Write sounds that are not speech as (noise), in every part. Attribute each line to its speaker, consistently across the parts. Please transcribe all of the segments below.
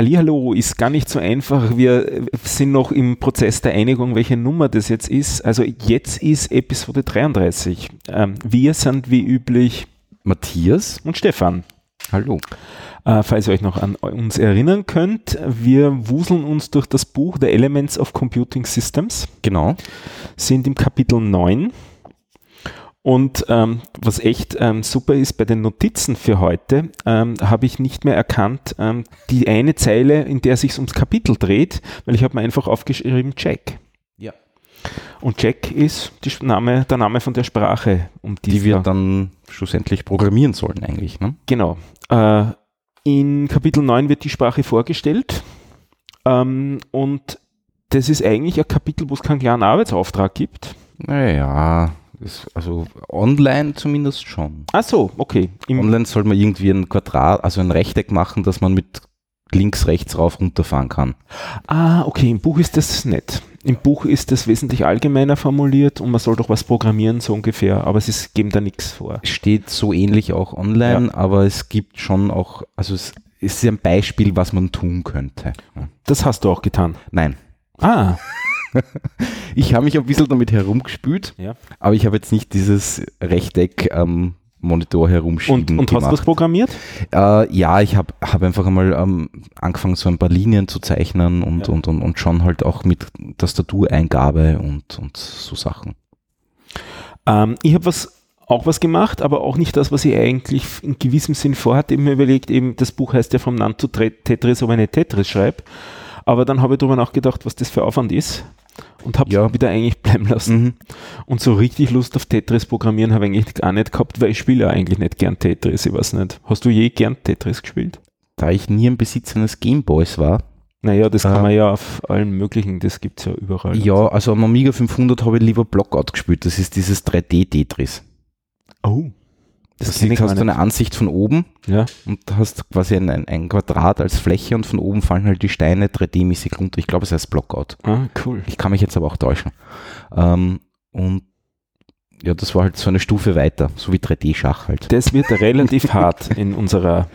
Speaker 1: Hallihallo ist gar nicht so einfach. Wir sind noch im Prozess der Einigung, welche Nummer das jetzt ist. Also jetzt ist Episode 33. Ähm, wir sind wie üblich
Speaker 2: Matthias
Speaker 1: und Stefan.
Speaker 2: Hallo.
Speaker 1: Äh, falls ihr euch noch an uns erinnern könnt, wir wuseln uns durch das Buch The Elements of Computing Systems.
Speaker 2: Genau.
Speaker 1: Sind im Kapitel 9 und ähm, was echt ähm, super ist, bei den Notizen für heute ähm, habe ich nicht mehr erkannt ähm, die eine Zeile, in der sich ums Kapitel dreht, weil ich habe mir einfach aufgeschrieben Jack.
Speaker 2: Ja.
Speaker 1: Und Jack ist Name, der Name von der Sprache,
Speaker 2: um die, die wir dann schlussendlich programmieren sollen eigentlich. Ne?
Speaker 1: Genau. Äh, in Kapitel 9 wird die Sprache vorgestellt ähm, und das ist eigentlich ein Kapitel, wo es keinen klaren Arbeitsauftrag gibt.
Speaker 2: Naja, also online zumindest schon.
Speaker 1: Ach so, okay.
Speaker 2: Im online soll man irgendwie ein Quadrat, also ein Rechteck machen, dass man mit links, rechts rauf runterfahren kann.
Speaker 1: Ah, okay, im Buch ist das nett. Im Buch ist das wesentlich allgemeiner formuliert und man soll doch was programmieren, so ungefähr, aber sie geben da nichts vor.
Speaker 2: Steht so ähnlich auch online, ja. aber es gibt schon auch, also es ist ein Beispiel, was man tun könnte.
Speaker 1: Das hast du auch getan?
Speaker 2: Nein.
Speaker 1: Ah.
Speaker 2: Ich habe mich ein bisschen damit herumgespült,
Speaker 1: ja.
Speaker 2: aber ich habe jetzt nicht dieses Rechteck am Monitor herumschieben
Speaker 1: Und, und hast du das programmiert?
Speaker 2: Äh, ja, ich habe hab einfach einmal ähm, angefangen, so ein paar Linien zu zeichnen und, ja. und, und, und schon halt auch mit Tastatureingabe und, und so Sachen.
Speaker 1: Ähm, ich habe was auch was gemacht, aber auch nicht das, was ich eigentlich in gewissem Sinn vorhatte. Ich habe mir überlegt, eben das Buch heißt ja vom Nan zu Tetris, ob ich nicht Tetris schreibe. Aber dann habe ich darüber nachgedacht, was das für Aufwand ist und habe ja. wieder eigentlich (laughs) bleiben lassen. Mhm. Und so richtig Lust auf Tetris programmieren habe ich eigentlich gar nicht gehabt, weil ich spiele ja eigentlich nicht gern Tetris, ich weiß nicht. Hast du je gern Tetris gespielt?
Speaker 2: Da ich nie im Besitz eines Gameboys war.
Speaker 1: Naja, das kann äh, man ja auf allen möglichen, das gibt es ja überall.
Speaker 2: Ja, also am Amiga 500 habe ich lieber Blockout gespielt, das ist dieses 3D-Tetris.
Speaker 1: Oh.
Speaker 2: Das, das heißt, hast du eine Ansicht von oben
Speaker 1: ja.
Speaker 2: und hast quasi ein, ein, ein, Quadrat als Fläche und von oben fallen halt die Steine 3D-mäßig runter. Ich glaube, es heißt Blockout.
Speaker 1: Ah, cool.
Speaker 2: Ich kann mich jetzt aber auch täuschen. Ähm, und ja, das war halt so eine Stufe weiter, so wie 3D-Schach halt.
Speaker 1: Das wird relativ (laughs) hart in unserer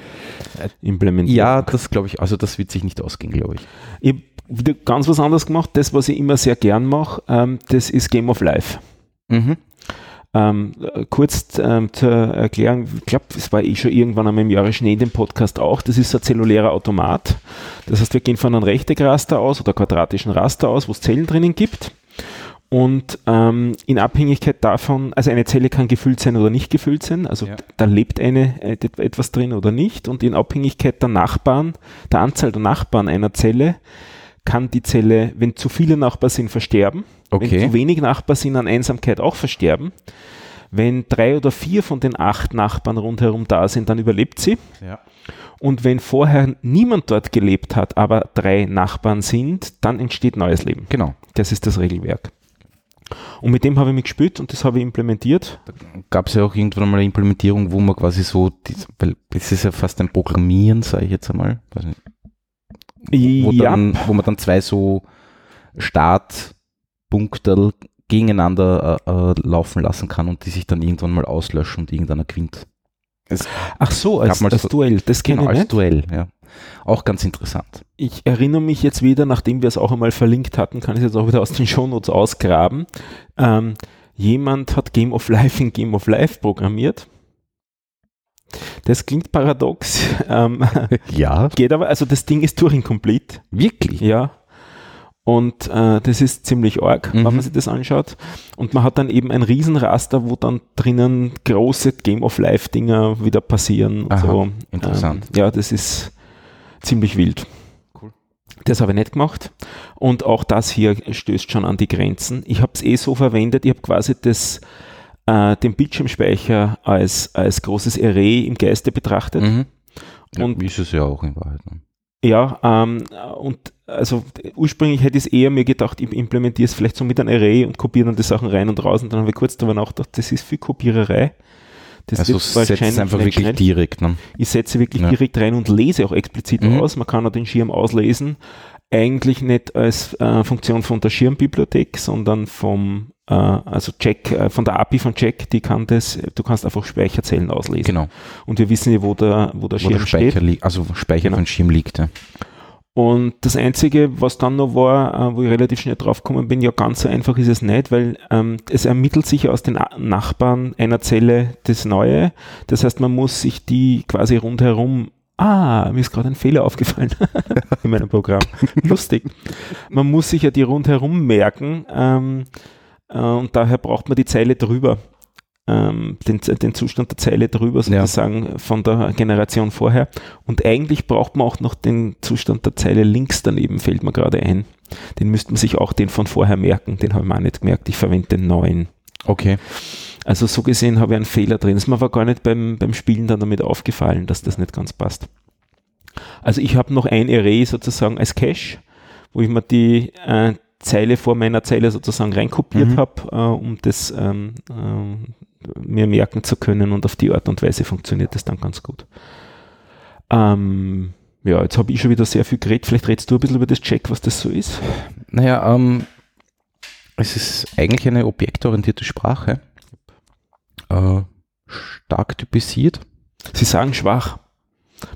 Speaker 1: Implementierung.
Speaker 2: Ja, das glaube ich, also das wird sich nicht ausgehen, glaube ich.
Speaker 1: Ich habe wieder ganz was anderes gemacht. Das, was ich immer sehr gern mache, ähm, das ist Game of Life.
Speaker 2: Mhm.
Speaker 1: Ähm, kurz ähm, zur Erklärung, ich glaube, es war eh schon irgendwann einmal im Jahre Schnee in dem Podcast auch, das ist ein zellulärer Automat. Das heißt, wir gehen von einem Rechteckraster aus oder quadratischen Raster aus, wo es Zellen drinnen gibt. Und ähm, in Abhängigkeit davon, also eine Zelle kann gefüllt sein oder nicht gefüllt sein, also ja. da lebt eine äh, etwas drin oder nicht. Und in Abhängigkeit der Nachbarn, der Anzahl der Nachbarn einer Zelle, kann die Zelle, wenn zu viele Nachbarn sind, versterben.
Speaker 2: Okay.
Speaker 1: Wenn zu wenig Nachbarn sind, an Einsamkeit auch versterben. Wenn drei oder vier von den acht Nachbarn rundherum da sind, dann überlebt sie.
Speaker 2: Ja.
Speaker 1: Und wenn vorher niemand dort gelebt hat, aber drei Nachbarn sind, dann entsteht neues Leben.
Speaker 2: Genau.
Speaker 1: Das ist das Regelwerk. Und mit dem habe ich mich gespielt und das habe ich implementiert.
Speaker 2: Da gab es ja auch irgendwann mal eine Implementierung, wo man quasi so, weil es ist ja fast ein Programmieren, sage ich jetzt einmal. Wo, ja. dann, wo man dann zwei so Start- Punkte gegeneinander äh, äh, laufen lassen kann und die sich dann irgendwann mal auslöschen und irgendeiner gewinnt.
Speaker 1: Es Ach so, als, als so, Duell,
Speaker 2: das kenne genau, ich als Duell, ja. Auch ganz interessant.
Speaker 1: Ich erinnere mich jetzt wieder, nachdem wir es auch einmal verlinkt hatten, kann ich es jetzt auch wieder aus den Shownotes ausgraben. Ähm, jemand hat Game of Life in Game of Life programmiert. Das klingt paradox. Ähm, (laughs)
Speaker 2: ja.
Speaker 1: Geht aber, also das Ding ist Turing Complete.
Speaker 2: Wirklich?
Speaker 1: Ja. Und äh, das ist ziemlich arg, mhm. wenn man sich das anschaut. Und man hat dann eben ein Riesenraster, wo dann drinnen große Game of Life Dinger wieder passieren.
Speaker 2: Aha,
Speaker 1: so.
Speaker 2: Interessant.
Speaker 1: Ähm, ja, das ist ziemlich wild.
Speaker 2: Cool.
Speaker 1: Das habe ich nicht gemacht. Und auch das hier stößt schon an die Grenzen. Ich habe es eh so verwendet, ich habe quasi das, äh, den Bildschirmspeicher als, als großes Array im Geiste betrachtet.
Speaker 2: Mhm. Ja, und ist es ja auch in Wahrheit. Ne?
Speaker 1: Ja, ähm, und also ursprünglich hätte ich es eher mir gedacht, ich implementiere es vielleicht so mit einem Array und kopiere dann die Sachen rein und raus und dann habe ich kurz darüber nachgedacht, das ist viel Kopiererei.
Speaker 2: Das also setzt es einfach wirklich schnell. direkt. Ne?
Speaker 1: Ich setze wirklich ja. direkt rein und lese auch explizit mhm. aus. Man kann auch den Schirm auslesen. Eigentlich nicht als äh, Funktion von der Schirmbibliothek, sondern vom also Jack, äh, von der API von Jack, die kann das, du kannst einfach Speicherzellen auslesen.
Speaker 2: Genau.
Speaker 1: Und wir wissen ja, wo der, wo der wo Schirm der
Speaker 2: Speicher
Speaker 1: steht.
Speaker 2: also Speicher genau. von Schirm liegt. Ja.
Speaker 1: Und das Einzige, was dann noch war, äh, wo ich relativ schnell draufgekommen bin, ja ganz so einfach ist es nicht, weil ähm, es ermittelt sich aus den Nachbarn einer Zelle das Neue. Das heißt, man muss sich die quasi rundherum Ah, mir ist gerade ein Fehler aufgefallen (laughs) in meinem Programm. Lustig. Man muss sich ja die rundherum merken ähm, äh, und daher braucht man die Zeile drüber ähm, den, den Zustand der Zeile drüber sozusagen ja. von der Generation vorher. Und eigentlich braucht man auch noch den Zustand der Zeile links daneben, fällt mir gerade ein. Den müsste man sich auch den von vorher merken. Den habe ich mir auch nicht gemerkt. Ich verwende den neuen.
Speaker 2: Okay.
Speaker 1: Also so gesehen habe ich einen Fehler drin. Es ist mir aber gar nicht beim, beim Spielen dann damit aufgefallen, dass das nicht ganz passt. Also ich habe noch ein Array sozusagen als Cache, wo ich mir die äh, Zeile vor meiner Zeile sozusagen reinkopiert mhm. habe, äh, um das ähm, äh, mir merken zu können und auf die Art und Weise funktioniert das dann ganz gut. Ähm, ja, jetzt habe ich schon wieder sehr viel geredet. Vielleicht redest du ein bisschen über das Check, was das so ist.
Speaker 2: Naja, ähm, es ist eigentlich eine objektorientierte Sprache. Äh, stark typisiert.
Speaker 1: Sie sagen schwach.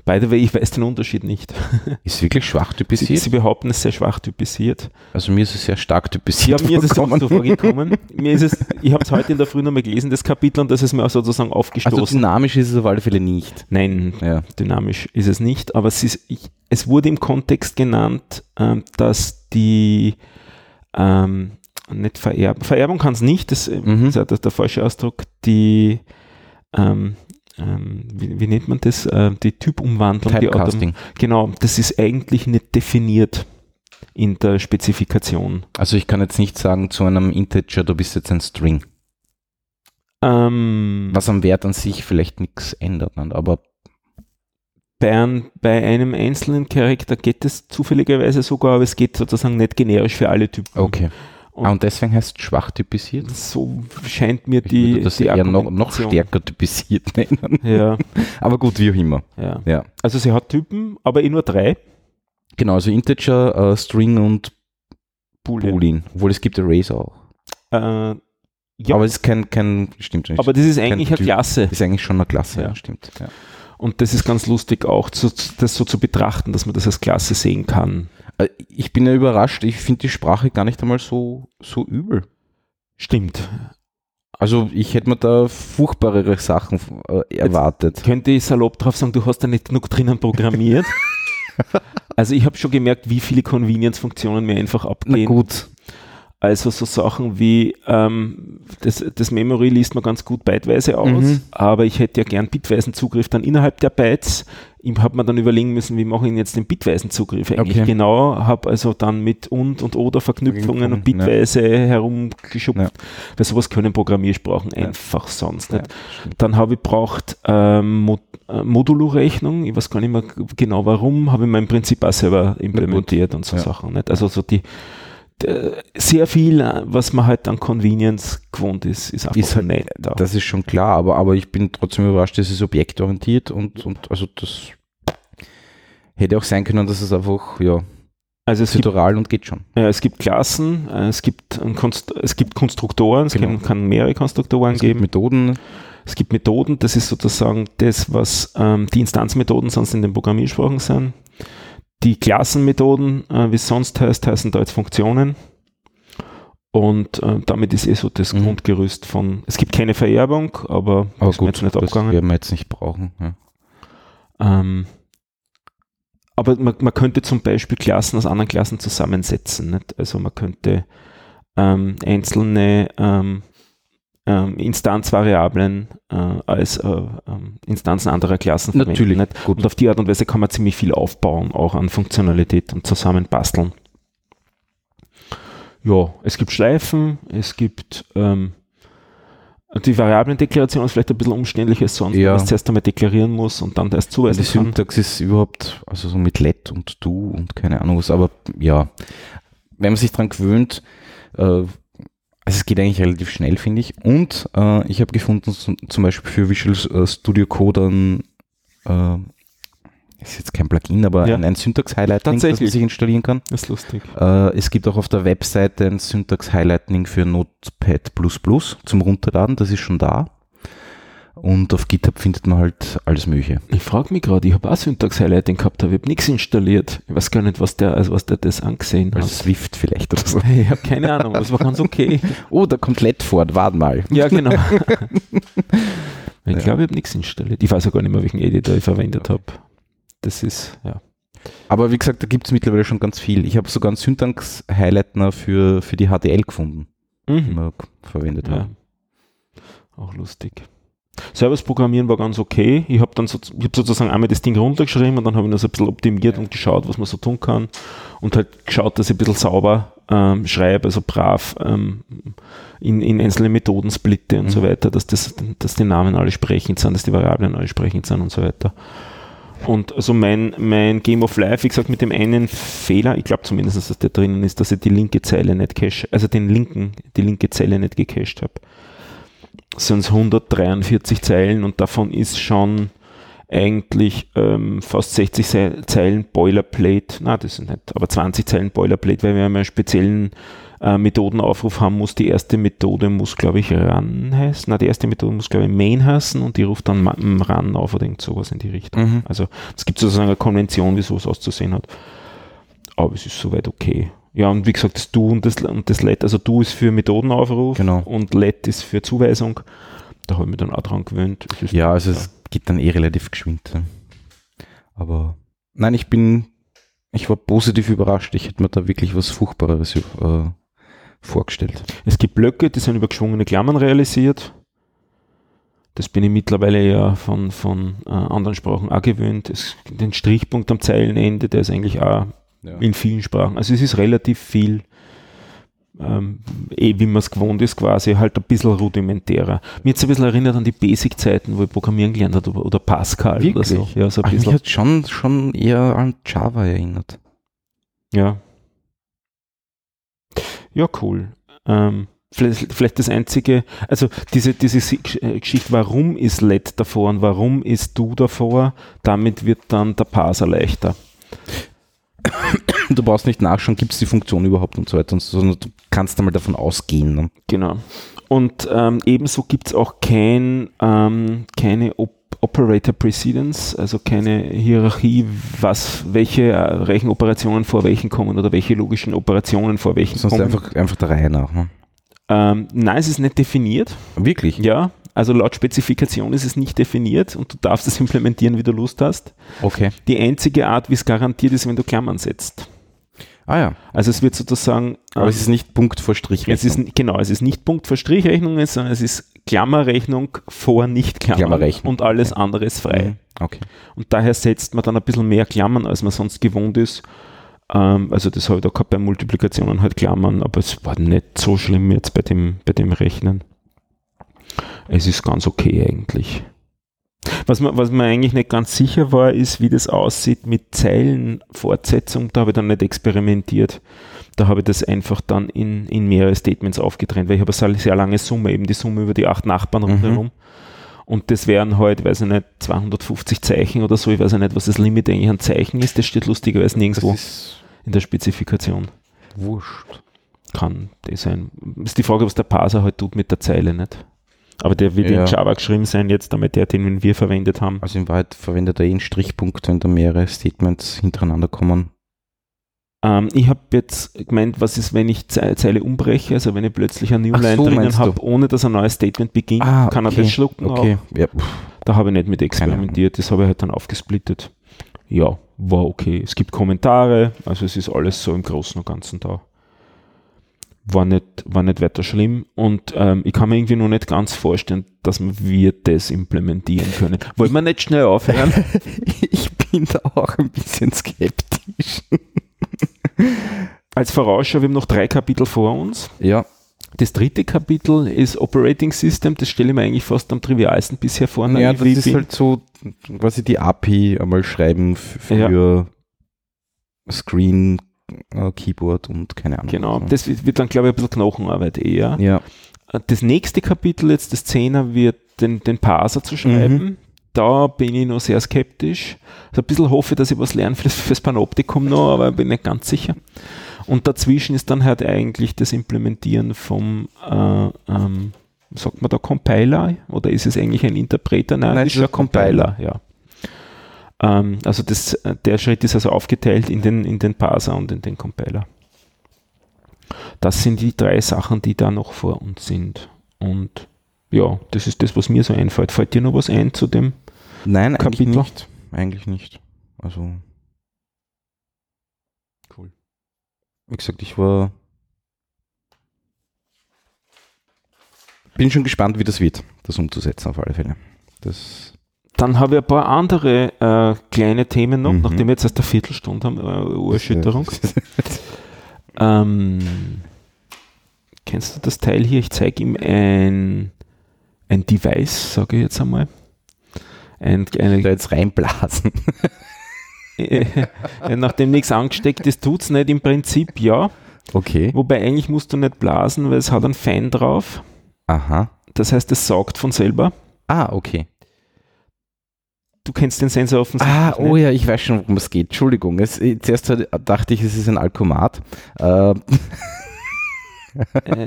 Speaker 1: By the way, ich weiß den Unterschied nicht. (laughs)
Speaker 2: Ist wirklich schwach typisiert?
Speaker 1: Sie, Sie behaupten, es sei schwach typisiert.
Speaker 2: Also mir ist es sehr stark typisiert.
Speaker 1: Ja, mir ist es auch so vorgekommen. mir ist es, ich habe es heute in der Früh nochmal gelesen, das Kapitel, und das ist mir auch sozusagen aufgestoßen. Also
Speaker 2: dynamisch ist es auf alle Fälle nicht.
Speaker 1: Nein, ja. dynamisch ist es nicht, aber es, ist, ich, es wurde im Kontext genannt, ähm, dass die ähm, nicht vererben, Vererbung kann es nicht, das, mhm. ist ja der, der falsche Ausdruck, die ähm, ähm, wie, wie, nennt man das, äh, die Typumwandlung.
Speaker 2: Typecasting.
Speaker 1: Die genau, das ist eigentlich nicht definiert in der Spezifikation.
Speaker 2: Also ich kann jetzt nicht sagen zu einem Integer, du bist jetzt ein String.
Speaker 1: Ähm,
Speaker 2: Was am Wert an sich vielleicht nichts ändert, aber
Speaker 1: bei, ein, bei einem einzelnen Charakter geht es zufälligerweise sogar, aber es geht sozusagen nicht generisch für alle Typen.
Speaker 2: Okay. Und, ah, und deswegen heißt es schwach typisiert?
Speaker 1: So scheint mir die.
Speaker 2: Ich das
Speaker 1: die
Speaker 2: eher noch, noch stärker typisiert (laughs) nennen.
Speaker 1: Ja.
Speaker 2: aber gut, wie auch immer.
Speaker 1: Ja. ja. Also sie hat Typen, aber eh nur drei.
Speaker 2: Genau, also Integer, uh, String und Boolean. Boolean. Obwohl es gibt Arrays auch.
Speaker 1: Äh,
Speaker 2: ja. Aber es ist kein, kein stimmt
Speaker 1: nicht. Aber das ist eigentlich eine Klasse. Das
Speaker 2: ist eigentlich schon eine Klasse, ja, stimmt. Ja.
Speaker 1: Und das ist ganz lustig auch, zu, das so zu betrachten, dass man das als Klasse sehen kann.
Speaker 2: Äh, ich bin ja überrascht, ich finde die Sprache gar nicht einmal so, so übel.
Speaker 1: Stimmt.
Speaker 2: Also ich hätte mir da furchtbarere Sachen äh, erwartet.
Speaker 1: Jetzt könnte ich salopp drauf sagen, du hast da nicht genug drinnen programmiert. (laughs) also ich habe schon gemerkt, wie viele Convenience-Funktionen mir einfach abgehen.
Speaker 2: Na gut.
Speaker 1: Also so Sachen wie ähm, das, das Memory liest man ganz gut byteweise aus, mhm. aber ich hätte ja gern bitweisen Zugriff dann innerhalb der Bytes. Ich habe mir dann überlegen müssen, wie mache ich jetzt den bitweisen Zugriff eigentlich okay. genau, habe also dann mit und und oder Verknüpfungen und bitweise ja. herumgeschubst, ja. weil sowas können Programmiersprachen ja. einfach sonst nicht. dann habe ich braucht ähm, Mod äh, Modulo-Rechnung, ich weiß gar nicht mehr genau warum, habe ich mein Prinzip auch selber implementiert und so Sachen. Nicht? Also so die sehr viel, äh, was man halt an Convenience gewohnt ist, ist einfach ist halt,
Speaker 2: nett. Da. Das ist schon klar, aber, aber ich bin trotzdem überrascht, dass es objektorientiert und, und also das hätte auch sein können, dass es einfach, ja,
Speaker 1: also es
Speaker 2: Tutorial und geht schon.
Speaker 1: Ja, es gibt Klassen, äh, es gibt, es gibt Konstruktoren, es genau. kann, mehrere Konstruktoren es geben.
Speaker 2: Gibt Methoden.
Speaker 1: Es gibt Methoden, das ist sozusagen das, was ähm, die Instanzmethoden sonst in den Programmiersprachen sind. Die Klassenmethoden, äh, wie es sonst heißt, heißen da jetzt Funktionen. Und äh, damit ist eh so das mhm. Grundgerüst von, es gibt keine Vererbung, aber,
Speaker 2: aber gut, jetzt nicht das abgegangen. werden wir jetzt nicht brauchen. Ja.
Speaker 1: Ähm, aber man, man, könnte zum Beispiel Klassen aus anderen Klassen zusammensetzen. Nicht? Also man könnte ähm, einzelne ähm, ähm, Instanzvariablen äh, als äh, ähm, Instanzen anderer Klassen
Speaker 2: verwenden. Natürlich.
Speaker 1: Nicht? Gut. Und auf die Art und Weise kann man ziemlich viel aufbauen, auch an Funktionalität und zusammenbasteln. Ja, es gibt Schleifen, es gibt ähm, die Variablendeklaration ist vielleicht ein bisschen umständlicher sonst,
Speaker 2: ja.
Speaker 1: weil man es zuerst einmal deklarieren muss und dann erst zuweisen
Speaker 2: Die Syntax ist überhaupt, also so mit let und do und keine Ahnung was, aber ja, wenn man sich daran gewöhnt, äh, also es geht eigentlich relativ schnell, finde ich. Und äh, ich habe gefunden, zum, Beispiel für Visual äh, Studio Code ein, äh, ist jetzt kein Plugin, aber ja. ein, ein Syntax-Highlighting,
Speaker 1: das man
Speaker 2: sich installieren kann.
Speaker 1: Das ist lustig.
Speaker 2: Äh, es gibt auch auf der Webseite ein Syntax-Highlighting für Notepad++ zum Runterladen, das ist schon da. Und auf GitHub findet man halt alles Mögliche.
Speaker 1: Ich frage mich gerade, ich habe auch Syntax-Highlighting gehabt, aber ich habe nichts installiert. Ich weiß gar nicht, was der, also was der das angesehen
Speaker 2: hat. Swift vielleicht oder so. (laughs)
Speaker 1: Ich habe keine Ahnung, das war ganz okay. (laughs)
Speaker 2: oh, da kommt Letford, warte mal.
Speaker 1: Ja, genau. (laughs) ich ja. glaube, ich habe nichts installiert. Ich weiß auch gar nicht mehr, welchen Editor ich verwendet habe. Das ist, ja.
Speaker 2: Aber wie gesagt, da gibt es mittlerweile schon ganz viel. Ich habe sogar einen Syntax-Highlightner für, für die HDL gefunden, mhm. den wir verwendet ja. haben.
Speaker 1: Auch lustig. Service-Programmieren war ganz okay. Ich habe dann so, ich hab sozusagen einmal das Ding runtergeschrieben und dann habe ich das ein bisschen optimiert und geschaut, was man so tun kann. Und halt geschaut, dass ich ein bisschen sauber ähm, schreibe, also brav ähm, in, in einzelne Methoden splitte und mhm. so weiter, dass, das, dass die Namen alle sprechend sind, dass die Variablen alle sprechend sind und so weiter. Und also mein, mein Game of Life, wie gesagt, mit dem einen Fehler, ich glaube zumindest, dass der drinnen ist, dass ich die linke Zeile nicht cache, also den linken, die linke Zeile nicht gecached habe sind es 143 Zeilen und davon ist schon eigentlich ähm, fast 60 Zeilen Boilerplate, na das sind nicht, aber 20 Zeilen Boilerplate, weil wir einen speziellen äh, Methodenaufruf haben muss. Die erste Methode muss, glaube ich, Run heißen. Na, die erste Methode muss, glaube ich, Main heißen und die ruft dann Run auf oder irgend sowas in die Richtung. Mhm. Also es gibt sozusagen eine Konvention, wie sowas auszusehen hat. Aber es ist soweit okay. Ja, und wie gesagt, das Du und das, und das Let, also Du ist für Methodenaufruf
Speaker 2: genau.
Speaker 1: und Let ist für Zuweisung. Da habe ich mich dann auch dran gewöhnt.
Speaker 2: ja, also es geht dann eh relativ geschwind. Aber nein, ich bin, ich war positiv überrascht. Ich hätte mir da wirklich was Furchtbares äh, vorgestellt.
Speaker 1: Es gibt Blöcke, die sind über geschwungene Klammern realisiert. Das bin ich mittlerweile ja von, von äh, anderen Sprachen auch gewöhnt. Es, den Strichpunkt am Zeilenende, der ist eigentlich auch ja. in vielen Sprachen. Also es ist relativ viel, ähm, eh wie man es gewohnt ist, quasi halt ein bisschen rudimentärer. Mir jetzt ein bisschen erinnert an die Basic-Zeiten, wo ich Programmieren gelernt habe oder, Pascal
Speaker 2: Wirklich?
Speaker 1: oder so.
Speaker 2: Ja, so ein Ach, bisschen. Mich hat schon, schon eher an Java erinnert.
Speaker 1: Ja. Ja, cool. Ähm, vielleicht, vielleicht das einzige, also diese, diese äh, Geschichte, warum ist LED davor und warum ist du davor, damit wird dann der Parser leichter. (coughs)
Speaker 2: du brauchst nicht nachschauen, gibt es die Funktion überhaupt und so weiter, sondern du kannst einmal davon ausgehen. Ne?
Speaker 1: Genau. Und ähm, ebenso gibt es auch kein, ähm, keine Op Operator Precedence, also keine Hierarchie, was, welche äh, Rechenoperationen vor welchen kommen oder welche logischen Operationen vor welchen
Speaker 2: Sonst kommen. Einfach, einfach der Reihe nach. Ne?
Speaker 1: Ähm, nein, es ist nicht definiert.
Speaker 2: Wirklich?
Speaker 1: Ja, also laut Spezifikation ist es nicht definiert und du darfst es (laughs) implementieren, wie du Lust hast.
Speaker 2: Okay.
Speaker 1: Die einzige Art, wie es garantiert ist, wenn du Klammern setzt.
Speaker 2: Ah ja.
Speaker 1: Also es wird sozusagen.
Speaker 2: Aber ähm, es ist nicht Punkt vor Strichrechnung.
Speaker 1: Es ist, genau, es ist nicht Punkt vor Strichrechnung, sondern es ist Klammerrechnung vor Nicht-Klammern und alles okay. andere ist frei.
Speaker 2: Mhm. Okay.
Speaker 1: Und daher setzt man dann ein bisschen mehr Klammern, als man sonst gewohnt ist. Ähm, also das habe ich da gehabt bei Multiplikationen halt Klammern, aber es war nicht so schlimm jetzt bei dem, bei dem Rechnen es ist ganz okay eigentlich. Was man, was man eigentlich nicht ganz sicher war, ist, wie das aussieht mit Zeilenfortsetzung. Da habe ich dann nicht experimentiert. Da habe ich das einfach dann in, in mehrere Statements aufgetrennt, weil ich habe eine sehr lange Summe, eben die Summe über die acht Nachbarn mhm. rundherum. Und das wären halt, weiß ich nicht, 250 Zeichen oder so. Ich weiß ja nicht, was das Limit eigentlich an Zeichen ist. Das steht lustigerweise nirgendwo in der Spezifikation.
Speaker 2: Wurscht.
Speaker 1: Kann das sein. Ist die Frage, was der Parser halt tut mit der Zeile, nicht? Aber der wird ja. in Java geschrieben sein jetzt, damit der, den wir verwendet haben.
Speaker 2: Also in Wahrheit verwendet er eh einen Strichpunkt, wenn da mehrere Statements hintereinander kommen.
Speaker 1: Ähm, ich habe jetzt gemeint, was ist, wenn ich Zeile umbreche, also wenn ich plötzlich eine Newline so, drinnen habe, ohne dass ein neues Statement beginnt, ah, kann er das schlucken
Speaker 2: okay. Ja.
Speaker 1: Da habe ich nicht mit experimentiert, das habe ich halt dann aufgesplittet. Ja, war okay. Es gibt Kommentare, also es ist alles so im Großen und Ganzen da war nicht, war nicht weiter schlimm und ähm, ich kann mir irgendwie noch nicht ganz vorstellen, dass wir das implementieren können. (laughs) Wollen wir nicht schnell aufhören? (laughs)
Speaker 2: ich bin da auch ein bisschen skeptisch.
Speaker 1: Als Vorausschau, wir haben noch drei Kapitel vor uns.
Speaker 2: Ja.
Speaker 1: Das dritte Kapitel ist Operating System, das stelle ich mir eigentlich fast am trivialsten bisher vor.
Speaker 2: Ja, das ist halt so quasi die API einmal schreiben für ja. Screen Keyboard und keine Ahnung.
Speaker 1: Genau, das wird dann, glaube ich, ein bisschen Knochenarbeit eher.
Speaker 2: Ja.
Speaker 1: Äh, das nächste Kapitel, jetzt das Zehner, wird den, den Parser zu schreiben. Mhm. Da bin ich noch sehr skeptisch. Also ein bisschen hoffe, dass ich was lerne fürs, fürs Panoptikum noch, aber bin nicht ganz sicher. Und dazwischen ist dann halt eigentlich das Implementieren vom, äh, ähm, sagt man da Compiler oder ist es eigentlich ein Interpreter?
Speaker 2: Nein, Nein
Speaker 1: ist ein Compiler, ja. Ähm, also das, der Schritt ist also aufgeteilt in den, in den Parser und in den Compiler. Das sind die drei Sachen, die da noch vor uns sind. Und ja, das ist das, was mir so einfällt. Fällt dir noch was ein zu dem
Speaker 2: Nein, Kapitel? eigentlich nicht. Eigentlich nicht. Also. Cool. Wie gesagt, ich war. Bin schon gespannt, wie das wird, das umzusetzen auf alle Fälle. Das
Speaker 1: dann habe ich ein paar andere äh, kleine Themen noch, mhm. nachdem wir jetzt erst eine Viertelstunde haben, äh, Urerschütterung. (laughs) ähm, kennst du das Teil hier? Ich zeige ihm ein, ein Device, sage ich jetzt einmal.
Speaker 2: Ein, eine, da jetzt reinblasen. (laughs)
Speaker 1: nachdem nichts angesteckt ist, tut es nicht im Prinzip, ja.
Speaker 2: Okay.
Speaker 1: Wobei eigentlich musst du nicht blasen, weil es hat einen Fan drauf.
Speaker 2: Aha.
Speaker 1: Das heißt, es saugt von selber.
Speaker 2: Ah, okay
Speaker 1: du kennst den Sensor offensichtlich.
Speaker 2: Ah, oh ja, ich weiß schon, worum es geht. Entschuldigung. Es, zuerst dachte ich, es ist ein Alkomat. Äh,
Speaker 1: äh,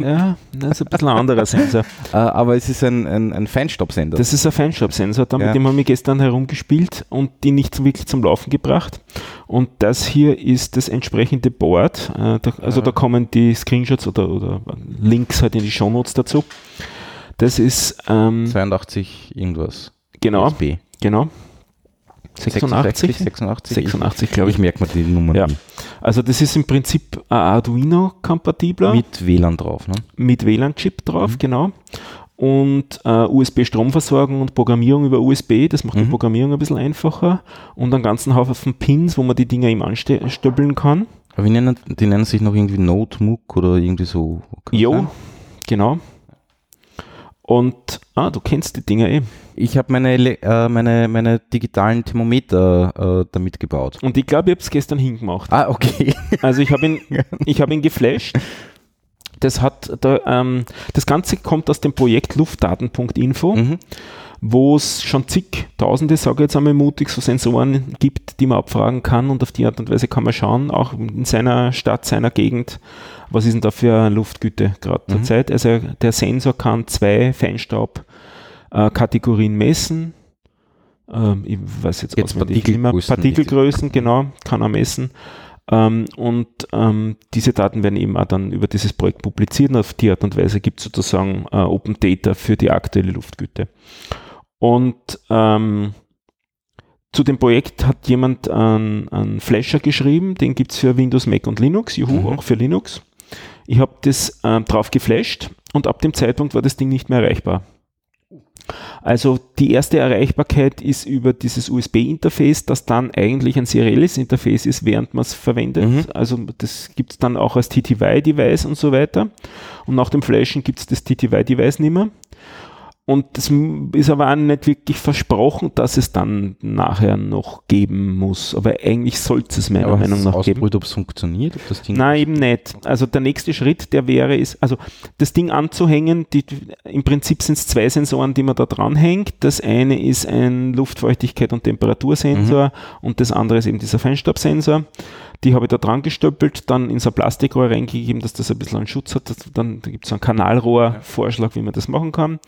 Speaker 1: ja, das ist ein bisschen ein anderer Sensor. (laughs)
Speaker 2: Äh, aber es ist ein, ein, ein Feinstaubsender.
Speaker 1: Das ist ein Feinstaubsender, mit ja. dem haben wir gestern herumgespielt und die nicht wirklich zum Laufen gebracht. Und das hier ist das entsprechende Board. Äh, also da kommen die Screenshots oder, oder Links halt in die Shownotes dazu. Das ist
Speaker 2: ähm, 82 irgendwas.
Speaker 1: Genau. USB. Genau.
Speaker 2: 86?
Speaker 1: 86, 86 glaube ich.
Speaker 2: Merke mir die Nummer
Speaker 1: ja. Also das ist im Prinzip ein Arduino-kompatibler.
Speaker 2: Mit WLAN drauf, ne?
Speaker 1: Mit WLAN-Chip drauf, mhm. genau. Und äh, USB-Stromversorgung und Programmierung über USB, das macht mhm. die Programmierung ein bisschen einfacher. Und einen ganzen Haufen Pins, wo man die Dinger eben anstöbeln kann.
Speaker 2: Aber wie nennen, die nennen sich noch irgendwie Notebook oder irgendwie so.
Speaker 1: Jo, genau. Und, ah, du kennst die Dinger eh.
Speaker 2: Ich habe meine, äh, meine, meine digitalen Thermometer äh, damit gebaut.
Speaker 1: Und ich glaube, ich habe es gestern hingemacht.
Speaker 2: Ah, okay. (laughs)
Speaker 1: Also ich habe ihn, hab ihn geflasht. Das, hat da, ähm, das Ganze kommt aus dem Projekt luftdaten.info, mhm. Wo es schon zigtausende, sage ich jetzt einmal mutig, so Sensoren gibt, die man abfragen kann und auf die Art und Weise kann man schauen, auch in seiner Stadt, seiner Gegend, was ist denn da für Luftgüte gerade mhm. zur Zeit. Also der Sensor kann zwei Feinstaubkategorien messen. Ähm, ich weiß jetzt,
Speaker 2: jetzt Partikelgrößen,
Speaker 1: Partikelgrößen, genau, kann er messen. Ähm, und ähm, diese Daten werden eben auch dann über dieses Projekt publiziert und auf die Art und Weise gibt es sozusagen äh, Open Data für die aktuelle Luftgüte. Und ähm, zu dem Projekt hat jemand einen, einen Flasher geschrieben, den gibt es für Windows, Mac und Linux, juhu, mhm. auch für Linux. Ich habe das äh, drauf geflasht und ab dem Zeitpunkt war das Ding nicht mehr erreichbar. Also die erste Erreichbarkeit ist über dieses USB-Interface, das dann eigentlich ein serielles Interface ist, während man es verwendet. Mhm. Also das gibt es dann auch als TTY-Device und so weiter. Und nach dem Flashen gibt es das TTY-Device nicht mehr. Und das ist aber auch nicht wirklich versprochen, dass es dann nachher noch geben muss. Aber eigentlich sollte es meiner aber Meinung nach geben.
Speaker 2: ob es funktioniert? Ob
Speaker 1: das Ding Nein, eben nicht. Also der nächste Schritt, der wäre, ist, also das Ding anzuhängen, die, im Prinzip sind es zwei Sensoren, die man da dranhängt. Das eine ist ein Luftfeuchtigkeit- und Temperatursensor mhm. und das andere ist eben dieser Feinstaubsensor. Die habe ich da dran gestöppelt, dann in so ein Plastikrohr reingegeben, dass das ein bisschen einen Schutz hat. Dann da gibt es so einen Kanalrohr-Vorschlag, wie man das machen kann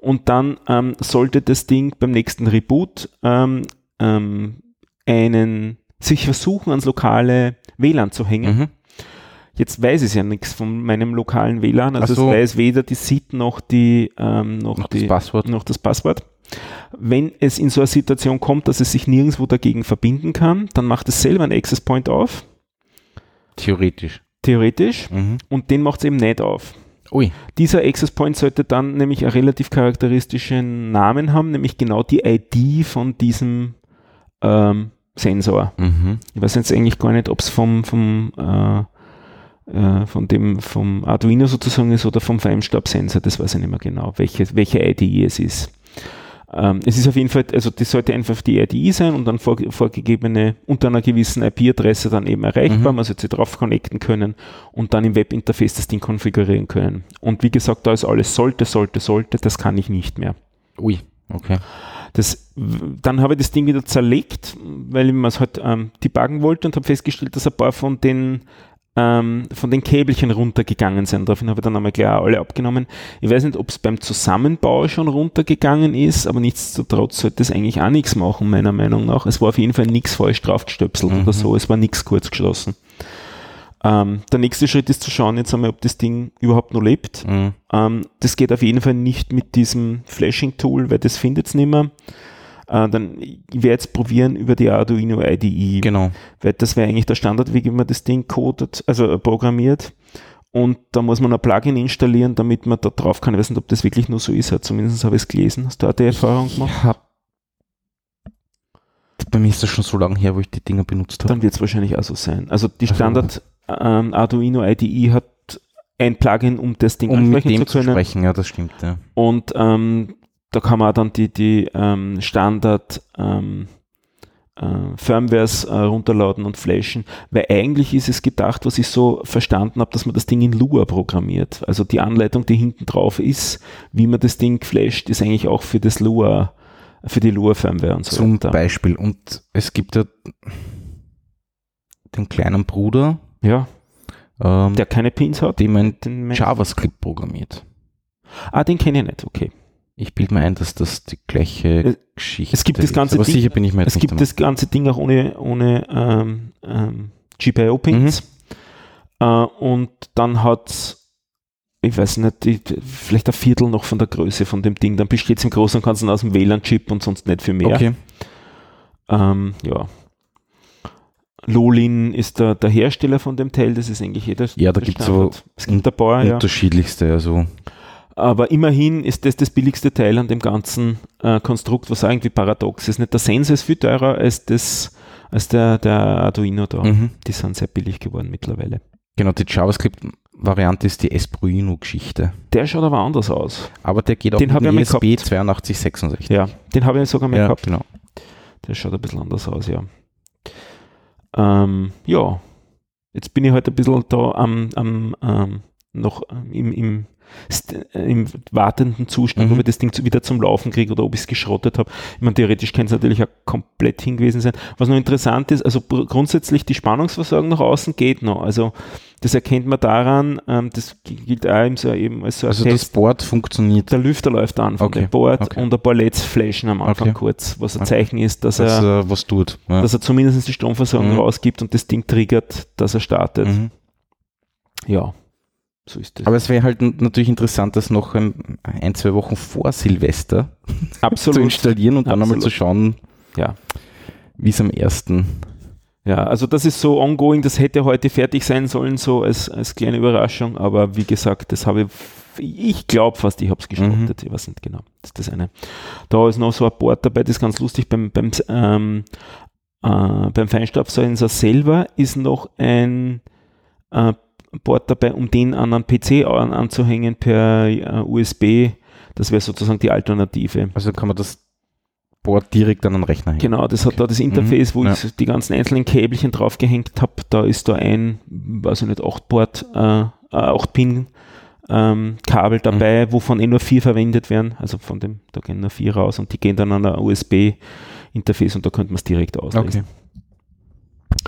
Speaker 1: und dann ähm, sollte das Ding beim nächsten Reboot ähm, ähm, einen sich versuchen ans lokale WLAN zu hängen. Mhm. Jetzt weiß es ja nichts von meinem lokalen WLAN, also so. es weiß weder die SID noch die ähm, noch, noch, die, das Passwort. noch das Passwort. Wenn es in so eine Situation kommt, dass es sich nirgendwo dagegen verbinden kann, dann macht es selber einen Access Point auf.
Speaker 2: Theoretisch.
Speaker 1: Theoretisch. Mhm. Und den macht es eben nicht auf.
Speaker 2: Ui.
Speaker 1: Dieser Access Point sollte dann nämlich einen relativ charakteristischen Namen haben, nämlich genau die ID von diesem ähm, Sensor. Mhm. Ich weiß jetzt eigentlich gar nicht, ob es vom, vom, äh, äh, von dem, vom Arduino sozusagen ist oder vom Feinstaubsensor, das weiß ich nicht mehr genau, welche, welche ID es ist. Ähm, es ist auf jeden Fall, also das sollte einfach die IDE sein und dann vor, vorgegebene, unter einer gewissen IP-Adresse dann eben erreichbar. Mhm. Man sollte sie drauf connecten können und dann im Webinterface das Ding konfigurieren können. Und wie gesagt, da ist alles sollte, sollte, sollte, das kann ich nicht mehr.
Speaker 2: Ui, okay.
Speaker 1: Das, dann habe ich das Ding wieder zerlegt, weil ich es halt ähm, debuggen wollte und habe festgestellt, dass ein paar von den von den Käbelchen runtergegangen sind. Daraufhin habe ich dann einmal gleich alle abgenommen. Ich weiß nicht, ob es beim Zusammenbau schon runtergegangen ist, aber nichtsdestotrotz sollte das eigentlich auch nichts machen, meiner Meinung nach. Es war auf jeden Fall nichts falsch draufgestöpselt mhm. oder so, es war nichts kurz geschlossen. Ähm, der nächste Schritt ist zu schauen jetzt einmal, ob das Ding überhaupt noch lebt. Mhm. Ähm, das geht auf jeden Fall nicht mit diesem Flashing-Tool, weil das findet es nicht mehr. Äh, dann ich werde jetzt probieren über die Arduino IDE.
Speaker 2: Genau.
Speaker 1: Weil das wäre eigentlich der Standardweg, wie man das Ding codet, also äh, programmiert. Und da muss man ein Plugin installieren, damit man da drauf kann. Ich weiß nicht, ob das wirklich nur so ist. Zumindest habe ich es gelesen. Hast du auch die Erfahrung gemacht?
Speaker 2: Ja. Bei mir ist das schon so lange her, wo ich die Dinger benutzt habe.
Speaker 1: Dann wird es wahrscheinlich auch so sein. Also die Standard ähm, Arduino IDE hat ein Plugin, um das Ding
Speaker 2: um ansprechen mit dem zu können. Zu sprechen, ja, das stimmt. Ja.
Speaker 1: Und ähm, da kann man dann die, die ähm, Standard ähm, äh, Firmwares äh, runterladen und flashen, weil eigentlich ist es gedacht, was ich so verstanden habe, dass man das Ding in Lua programmiert. Also die Anleitung, die hinten drauf ist, wie man das Ding flasht, ist eigentlich auch für das Lua, für die Lua-Firmware und so
Speaker 2: Zum weiter. Beispiel. Und es gibt ja den kleinen Bruder,
Speaker 1: ja, ähm, der keine Pins hat,
Speaker 2: den man JavaScript programmiert.
Speaker 1: Ah, den kenne ich nicht, okay.
Speaker 2: Ich bilde mir ein, dass das die gleiche Geschichte
Speaker 1: es gibt das ganze
Speaker 2: ist, aber
Speaker 1: Ding,
Speaker 2: sicher bin ich mir
Speaker 1: Es gibt damit. das ganze Ding auch ohne, ohne ähm, ähm, GPIO-Pins. Mhm. Äh, und dann hat ich weiß nicht, die, vielleicht ein Viertel noch von der Größe von dem Ding. Dann besteht es im Großen und Ganzen aus dem WLAN-Chip und sonst nicht viel mehr.
Speaker 2: Okay.
Speaker 1: Ähm, ja. Lolin ist der, der Hersteller von dem Teil, das ist eigentlich jeder.
Speaker 2: Ja, da gibt es so
Speaker 1: es gibt ein paar,
Speaker 2: unterschiedlichste. Ja. Also
Speaker 1: aber immerhin ist das das billigste Teil an dem ganzen äh, Konstrukt, was irgendwie paradox ist. Nicht der Sensor ist viel teurer als, das, als der, der Arduino da. Mhm. Die sind sehr billig geworden mittlerweile.
Speaker 2: Genau, die JavaScript-Variante ist die Espruino-Geschichte.
Speaker 1: Der schaut aber anders aus.
Speaker 2: Aber der geht auch
Speaker 1: den
Speaker 2: mit
Speaker 1: dem
Speaker 2: ESP 8266.
Speaker 1: Ja, den habe ich sogar mal
Speaker 2: ja,
Speaker 1: gehabt.
Speaker 2: Genau.
Speaker 1: Der schaut ein bisschen anders aus, ja. Ähm, ja, jetzt bin ich heute halt ein bisschen da am, am ähm, noch im, im im wartenden Zustand, mhm. ob ich das Ding wieder zum Laufen kriege oder ob ich es geschrottet habe. Ich meine, theoretisch kann es natürlich auch komplett hingewiesen sein. Was noch interessant ist, also grundsätzlich die Spannungsversorgung nach außen geht noch. Also das erkennt man daran, ähm, das gilt auch eben so, eben als so
Speaker 2: Also Test. das Board funktioniert.
Speaker 1: Der Lüfter läuft an von okay. dem Board okay. und ein paar LEDs flashen am Anfang okay. kurz, was ein Zeichen ist, dass
Speaker 2: das,
Speaker 1: er
Speaker 2: äh, was tut.
Speaker 1: Ja. Dass er zumindest die Stromversorgung mhm. rausgibt und das Ding triggert, dass er startet. Mhm. Ja.
Speaker 2: So ist das. Aber es wäre halt natürlich interessant, das noch ein, ein, zwei Wochen vor Silvester (laughs)
Speaker 1: zu
Speaker 2: installieren und dann einmal zu schauen,
Speaker 1: ja.
Speaker 2: wie es am ersten.
Speaker 1: Ja, also das ist so ongoing, das hätte heute fertig sein sollen, so als, als kleine Überraschung, aber wie gesagt, das habe ich, ich glaube fast, ich habe es geschrottet, mhm. ich weiß nicht genau, das ist das eine. Da ist noch so ein Board dabei, das ist ganz lustig, beim, beim, ähm, äh, beim Feinstaubsensor selber ist noch ein äh, Board dabei, um den an einen PC an, anzuhängen per äh, USB. Das wäre sozusagen die Alternative.
Speaker 2: Also kann man das Board direkt an den Rechner hängen.
Speaker 1: Genau, das hat da das Interface, mhm, wo ja. ich die ganzen einzelnen Käbelchen draufgehängt habe. Da ist da ein, weiß ich nicht, 8 Board, äh, 8 Pin ähm, Kabel dabei, mhm. wovon eh nur vier verwendet werden. Also von dem, da gehen nur vier raus und die gehen dann an ein USB-Interface und da könnte man es direkt auslesen. Okay.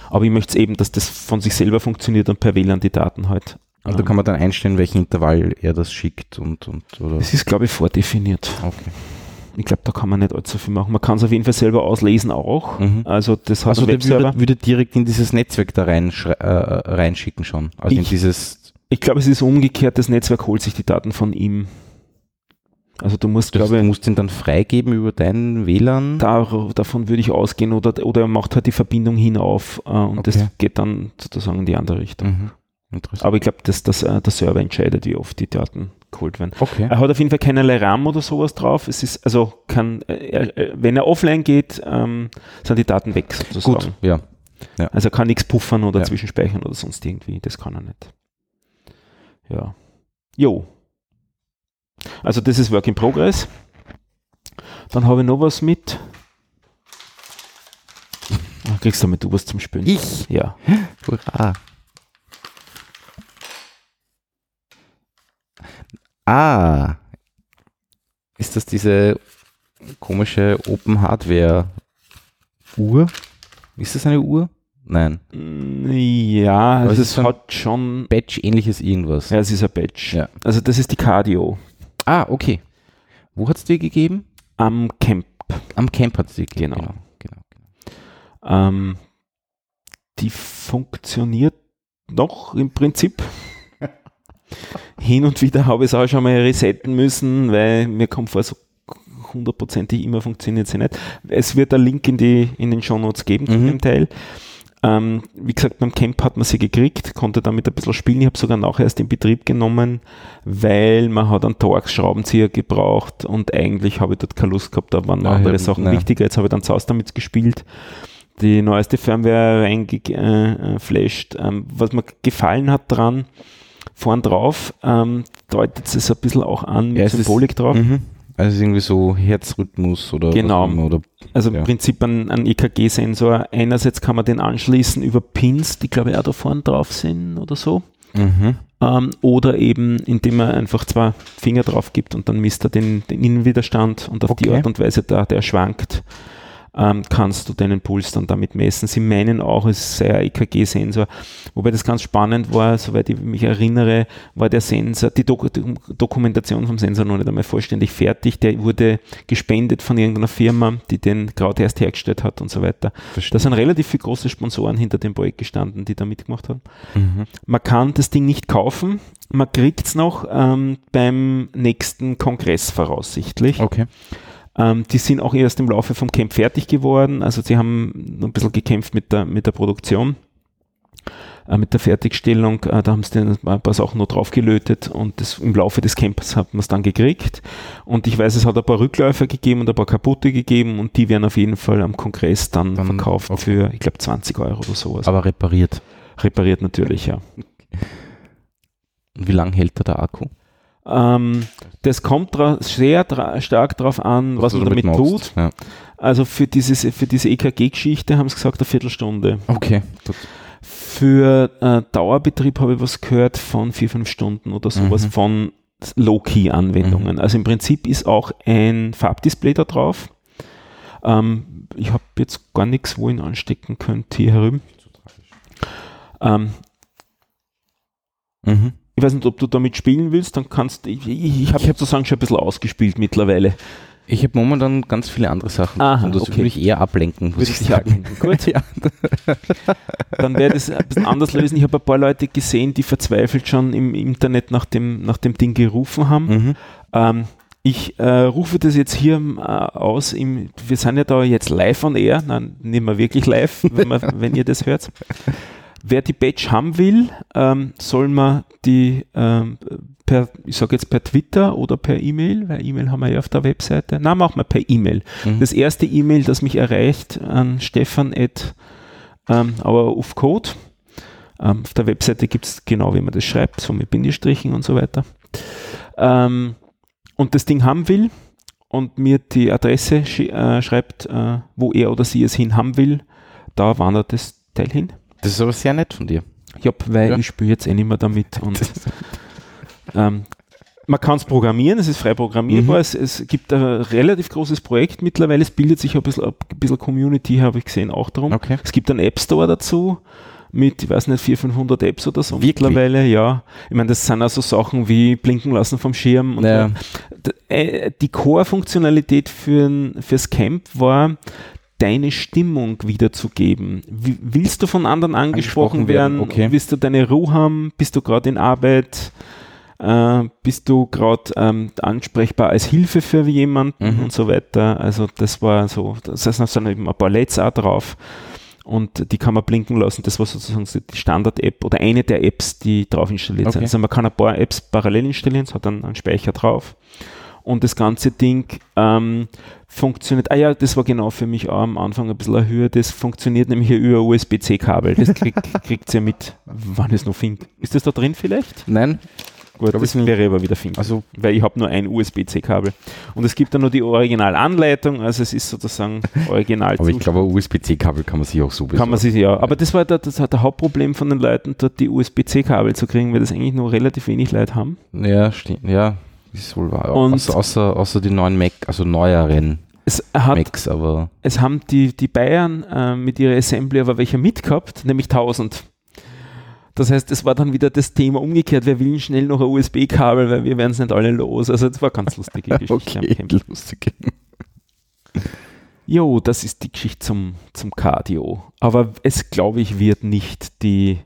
Speaker 1: Aber ich möchte es eben, dass das von sich selber funktioniert und per WLAN die Daten halt.
Speaker 2: Und da kann man dann einstellen, welchen Intervall er das schickt und, und
Speaker 1: oder? Es ist, glaube ich, vordefiniert.
Speaker 2: Okay.
Speaker 1: Ich glaube, da kann man nicht allzu viel machen. Man kann es auf jeden Fall selber auslesen auch. Mhm. Also das hat
Speaker 2: also der würde, würde direkt in dieses Netzwerk da rein, äh, reinschicken schon. Also
Speaker 1: ich,
Speaker 2: in dieses.
Speaker 1: Ich glaube, es ist umgekehrt. Das Netzwerk holt sich die Daten von ihm. Also du musst,
Speaker 2: das,
Speaker 1: glaube
Speaker 2: Du musst ihn dann freigeben über deinen WLAN?
Speaker 1: Da, davon würde ich ausgehen oder, oder er macht halt die Verbindung hinauf äh, und okay. das geht dann sozusagen in die andere Richtung. Mhm. Aber ich glaube, dass, dass äh, der Server entscheidet, wie oft die Daten geholt werden.
Speaker 2: Okay.
Speaker 1: Er hat auf jeden Fall keinerlei RAM oder sowas drauf. Es ist, also kann, äh, wenn er offline geht, ähm, sind die Daten weg
Speaker 2: sozusagen. Gut, ja.
Speaker 1: ja. Also er kann nichts puffern oder ja. zwischenspeichern oder sonst irgendwie. Das kann er nicht. Ja. Jo, also das ist Work in Progress. Dann habe ich noch was mit. Ah, kriegst du damit du was zum Spülen?
Speaker 2: Ich?
Speaker 1: Ja.
Speaker 2: Hurra. Ah. Ist das diese komische Open Hardware Uhr? Ist das eine Uhr? Nein.
Speaker 1: Ja, also
Speaker 2: es ist
Speaker 1: es hat schon.
Speaker 2: Batch-ähnliches irgendwas.
Speaker 1: Ja, es ist ein Badge.
Speaker 2: Ja.
Speaker 1: Also das ist die Cardio
Speaker 2: Ah, okay. Wo hat es dir gegeben?
Speaker 1: am Camp.
Speaker 2: Am Camp hat es dir gegeben.
Speaker 1: Genau.
Speaker 2: genau, genau.
Speaker 1: Ähm, die funktioniert noch im Prinzip. (laughs) Hin und wieder habe ich es auch schon mal resetten müssen, weil mir kommt vor, so hundertprozentig immer funktioniert sie nicht. Es wird ein Link in, die, in den Shownotes geben zu
Speaker 2: Mhm.
Speaker 1: dem Teil. Ähm, wie gesagt, beim Camp hat man sie gekriegt, konnte damit ein bisschen spielen. Ich habe sogar nachher erst in Betrieb genommen, weil man hat einen Torx-Schraubenzieher gebraucht und eigentlich habe ich dort keine Lust gehabt, da waren
Speaker 2: Ah,
Speaker 1: andere
Speaker 2: ja,
Speaker 1: Sachen
Speaker 2: nein.
Speaker 1: wichtiger. Jetzt habe ich dann zu Hause damit gespielt die neueste Firmware reingeflasht. Ähm, was mir gefallen hat dran, vorn drauf, ähm, deutet es ein bisschen auch an mit
Speaker 2: Ja,
Speaker 1: Symbolik drauf.
Speaker 2: Mhm. Also irgendwie so Herzrhythmus oder
Speaker 1: Genau.
Speaker 2: immer, oder
Speaker 1: Also
Speaker 2: Ja.
Speaker 1: im Prinzip ein, ein EKG-Sensor. Einerseits kann man den anschließen über Pins, die glaube ich auch da vorne drauf sind oder so.
Speaker 2: mhm.
Speaker 1: Ähm, oder eben, indem man einfach zwei Finger drauf gibt und dann misst er den, den Innenwiderstand und auf die
Speaker 2: Okay.
Speaker 1: Art und Weise, da der schwankt, ähm, kannst du deinen Puls dann damit messen. Sie meinen auch, es sei ein EKG-Sensor. Wobei das ganz spannend war, soweit ich mich erinnere, war der Sensor, die Dok Dokumentation vom Sensor noch nicht einmal vollständig fertig. Der wurde gespendet von irgendeiner Firma, die den gerade erst hergestellt hat und so weiter.
Speaker 2: Verstehe.
Speaker 1: Da sind relativ viele große Sponsoren hinter dem Projekt gestanden, die da mitgemacht haben.
Speaker 2: Mhm.
Speaker 1: Man kann das Ding nicht kaufen. Man kriegt es noch ähm, beim nächsten Kongress voraussichtlich.
Speaker 2: Okay.
Speaker 1: Ähm, die sind auch erst im Laufe vom Camp fertig geworden. Also sie haben ein bisschen gekämpft mit der, mit der Produktion, äh, mit der Fertigstellung. Äh, da haben sie dann ein paar Sachen noch draufgelötet und das, im Laufe des Camps hat man es dann gekriegt. Und ich weiß, es hat ein paar Rückläufer gegeben und ein paar kaputte gegeben und die werden auf jeden Fall am Kongress dann,
Speaker 2: Dann-
Speaker 1: verkauft
Speaker 2: okay.
Speaker 1: für, ich glaube, 20 Euro oder sowas.
Speaker 2: Aber repariert.
Speaker 1: repariert natürlich, ja.
Speaker 2: Und wie lange hält da der Akku?
Speaker 1: Ähm, das kommt sehr stark darauf an, was,
Speaker 2: du
Speaker 1: man damit
Speaker 2: machst.
Speaker 1: tut.
Speaker 2: Ja.
Speaker 1: Also für, dieses, für diese EKG-Geschichte haben sie gesagt, eine Viertelstunde.
Speaker 2: Okay. Gut.
Speaker 1: Für äh, Dauerbetrieb habe ich was gehört von vier, fünf Stunden oder sowas
Speaker 2: Mhm.
Speaker 1: von Low-Key-Anwendungen. Also im Prinzip ist auch ein Farbdisplay da drauf. Ähm, ich habe jetzt gar nichts, wo ich ihn anstecken könnte hier herüben. Ähm,
Speaker 2: Mhm.
Speaker 1: Ich weiß nicht, ob du damit spielen willst, dann kannst ich, ich, ich habe sozusagen schon ein bisschen ausgespielt mittlerweile.
Speaker 2: Ich habe momentan ganz viele andere Sachen.
Speaker 1: Aha,
Speaker 2: und das
Speaker 1: okay.
Speaker 2: würde ich eher ablenken, muss ich sagen.
Speaker 1: Gut. (laughs)
Speaker 2: ja.
Speaker 1: Dann werde ich es ein bisschen anders lösen. Ich habe ein paar Leute gesehen, die verzweifelt schon im Internet nach dem, nach dem Ding gerufen haben.
Speaker 2: Mhm.
Speaker 1: Ähm, ich äh, rufe das jetzt hier äh, aus. Im, wir sind ja da jetzt live on air. Nein, nicht mehr wirklich live, wenn, man, wenn ihr das hört. Wer die Badge haben will, ähm, soll man die ähm, per, ich sage jetzt per Twitter oder per E-Mail, weil E-Mail haben wir ja auf der Webseite. Na, machen wir per E-Mail.
Speaker 2: Mhm.
Speaker 1: Das erste E-Mail, das mich erreicht, an stefan at ähm, our of code. Ähm, auf der Webseite gibt es genau, wie man das schreibt, so mit Bindestrichen und so weiter. Ähm, und das Ding haben will und mir die Adresse schi- äh, schreibt, äh, wo er oder sie es hin haben will, da wandert das Teil hin.
Speaker 2: Das ist aber sehr nett von dir.
Speaker 1: Ja, weil
Speaker 2: Ja.
Speaker 1: ich spiele jetzt eh nicht mehr damit. Und, (laughs) ähm, man kann es programmieren, es ist frei programmierbar.
Speaker 2: Mhm.
Speaker 1: Es, es gibt ein relativ großes Projekt mittlerweile. Es bildet sich ein bisschen, ein bisschen Community, habe ich gesehen, auch darum.
Speaker 2: Okay.
Speaker 1: Es gibt einen App Store dazu mit, ich weiß nicht, 400, 500 Apps oder so
Speaker 2: Wirklich?
Speaker 1: mittlerweile, ja. Ich meine, das sind also Sachen wie Blinken lassen vom Schirm. Und
Speaker 2: Ja.
Speaker 1: D- äh, die Core-Funktionalität für, fürs Camp war, deine Stimmung wiederzugeben. Wie- Willst du von anderen angesprochen,
Speaker 2: Angesprochen werden, okay.
Speaker 1: Willst du deine Ruhe haben? Bist du gerade in Arbeit? Äh, bist du gerade ähm, ansprechbar als Hilfe für jemanden
Speaker 2: Mhm.
Speaker 1: und so weiter? Also das war so, das heißt, da sind eben ein paar LEDs auch drauf und die kann man blinken lassen. Das war sozusagen so die Standard-App oder eine der Apps, die drauf installiert sind.
Speaker 2: Okay.
Speaker 1: Also man kann ein paar Apps parallel installieren, es hat dann einen Speicher drauf. Und das ganze Ding ähm, funktioniert, ah ja, das war genau für mich auch am Anfang ein bisschen eine Höhe, das funktioniert nämlich hier über USB-C-Kabel. Das krieg, (laughs) kriegt ihr mit, wann es noch findet. Ist das da drin vielleicht?
Speaker 2: Nein,
Speaker 1: Gut, das
Speaker 2: ich
Speaker 1: wäre aber wieder finden.
Speaker 2: also
Speaker 1: weil ich habe nur ein USB-C-Kabel. Und es gibt dann nur die Originalanleitung, also es ist sozusagen original.
Speaker 2: aber ich glaube, USB-C-Kabel kann man sich auch so
Speaker 1: kann man sich ja. Aber das war der, das hat der Hauptproblem von den Leuten, dort die USB-C-Kabel zu kriegen, weil das eigentlich nur relativ wenig Leute haben.
Speaker 2: Ja, stimmt. Ja, ist wohl wahr.
Speaker 1: Und-
Speaker 2: außer, außer, außer die neuen Mac, also neueren
Speaker 1: Es, hat,
Speaker 2: Max, aber
Speaker 1: es haben die, die Bayern äh, mit ihrer Assembly aber welche mitgehabt, nämlich 1000. Das heißt, es war dann wieder das Thema umgekehrt, wir will schnell noch ein USB-Kabel, weil wir werden es nicht alle los. Also das war ganz lustige (laughs) Geschichte.
Speaker 2: okay,
Speaker 1: Camp.
Speaker 2: lustig.
Speaker 1: Jo, das ist die Geschichte zum, zum Cardio. Aber es, glaube ich, wird nicht die,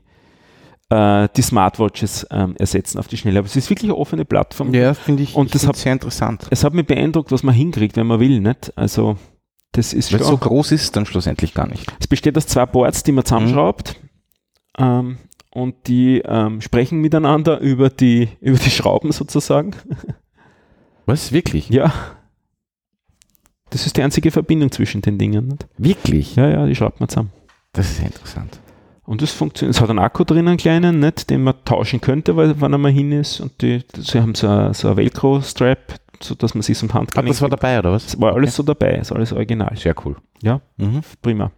Speaker 1: äh, die Smartwatches ähm, ersetzen auf die Schnelle. Aber es ist wirklich eine offene Plattform.
Speaker 2: Ja, finde ich,
Speaker 1: Und
Speaker 2: ich
Speaker 1: das hat-
Speaker 2: sehr interessant.
Speaker 1: Es hat mich beeindruckt, was man hinkriegt, wenn man will. Nicht? Also, das ist
Speaker 2: Weil
Speaker 1: schon.
Speaker 2: es so groß ist, dann schlussendlich gar nicht.
Speaker 1: Es besteht aus zwei Boards, die man zusammenschraubt. Ähm, und die ähm, sprechen miteinander über die, über die Schrauben sozusagen. (laughs)
Speaker 2: Was? Wirklich?
Speaker 1: Ja. Das ist die einzige Verbindung zwischen den Dingen. Nicht?
Speaker 2: Wirklich?
Speaker 1: Ja, ja, die schraubt man zusammen.
Speaker 2: Das ist interessant.
Speaker 1: Und das funktioniert. Es hat einen Akku drin, einen kleinen, nicht, den man tauschen könnte, weil, wann er mal hin ist. Und die, sie haben so so ein Velcro-Strap, sodass man sich um
Speaker 2: Ah,
Speaker 1: Handgelenk.
Speaker 2: das war dabei, oder was?
Speaker 1: das war alles so dabei, ist alles original.
Speaker 2: Sehr cool.
Speaker 1: Ja.
Speaker 2: Mhm.
Speaker 1: Prima.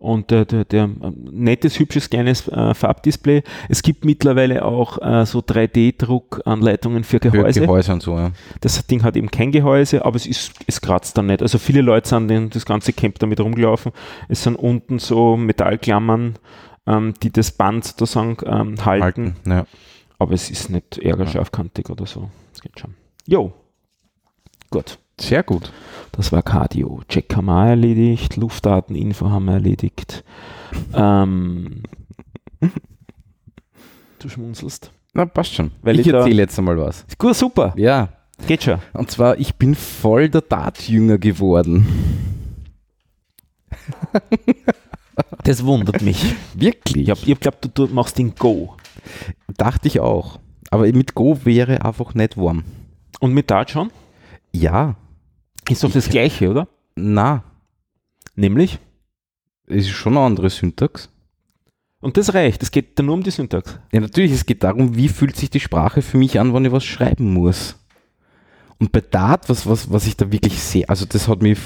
Speaker 1: Und der, der, der ähm, nettes, hübsches, kleines äh, Farbdisplay. Es gibt mittlerweile auch äh, so 3D-Druckanleitungen für
Speaker 2: Für
Speaker 1: Gehäuse.
Speaker 2: Gehäuse und so, ja.
Speaker 1: Das Ding hat eben kein Gehäuse, aber es ist, es kratzt dann nicht. Also viele Leute sind den, das ganze Camp damit rumgelaufen. Es sind unten so Metallklammern, ähm, die das Band sozusagen ähm, halten.
Speaker 2: Halten. Ja.
Speaker 1: Aber es ist nicht ärgerscharfkantig oder so. Das geht schon. Jo. Gut.
Speaker 2: Sehr gut.
Speaker 1: Das war Cardio. Check haben wir erledigt. Luftdateninfo haben wir erledigt. Ähm, du schmunzelst.
Speaker 2: Na, passt schon.
Speaker 1: Weil
Speaker 2: ich
Speaker 1: ich
Speaker 2: erzähle jetzt einmal was.
Speaker 1: Gut, super.
Speaker 2: Ja.
Speaker 1: Geht schon.
Speaker 2: Und zwar, ich bin voll der Dart-Jünger geworden. (laughs)
Speaker 1: Das wundert mich.
Speaker 2: Wirklich?
Speaker 1: Ich habe ich hab geglaubt, du, du machst den Go.
Speaker 2: Dachte ich auch. Aber mit Go wäre einfach nicht warm.
Speaker 1: Und mit Dart schon?
Speaker 2: Ja.
Speaker 1: Ist doch das Gleiche, oder?
Speaker 2: Na,
Speaker 1: Nämlich?
Speaker 2: es ist schon eine andere Syntax.
Speaker 1: Und das reicht. Es geht dann nur um die Syntax.
Speaker 2: Ja, natürlich, es geht darum, wie fühlt sich die Sprache für mich an, wenn ich was schreiben muss. Und bei Dart, was, was, was ich da wirklich sehe, also das hat mich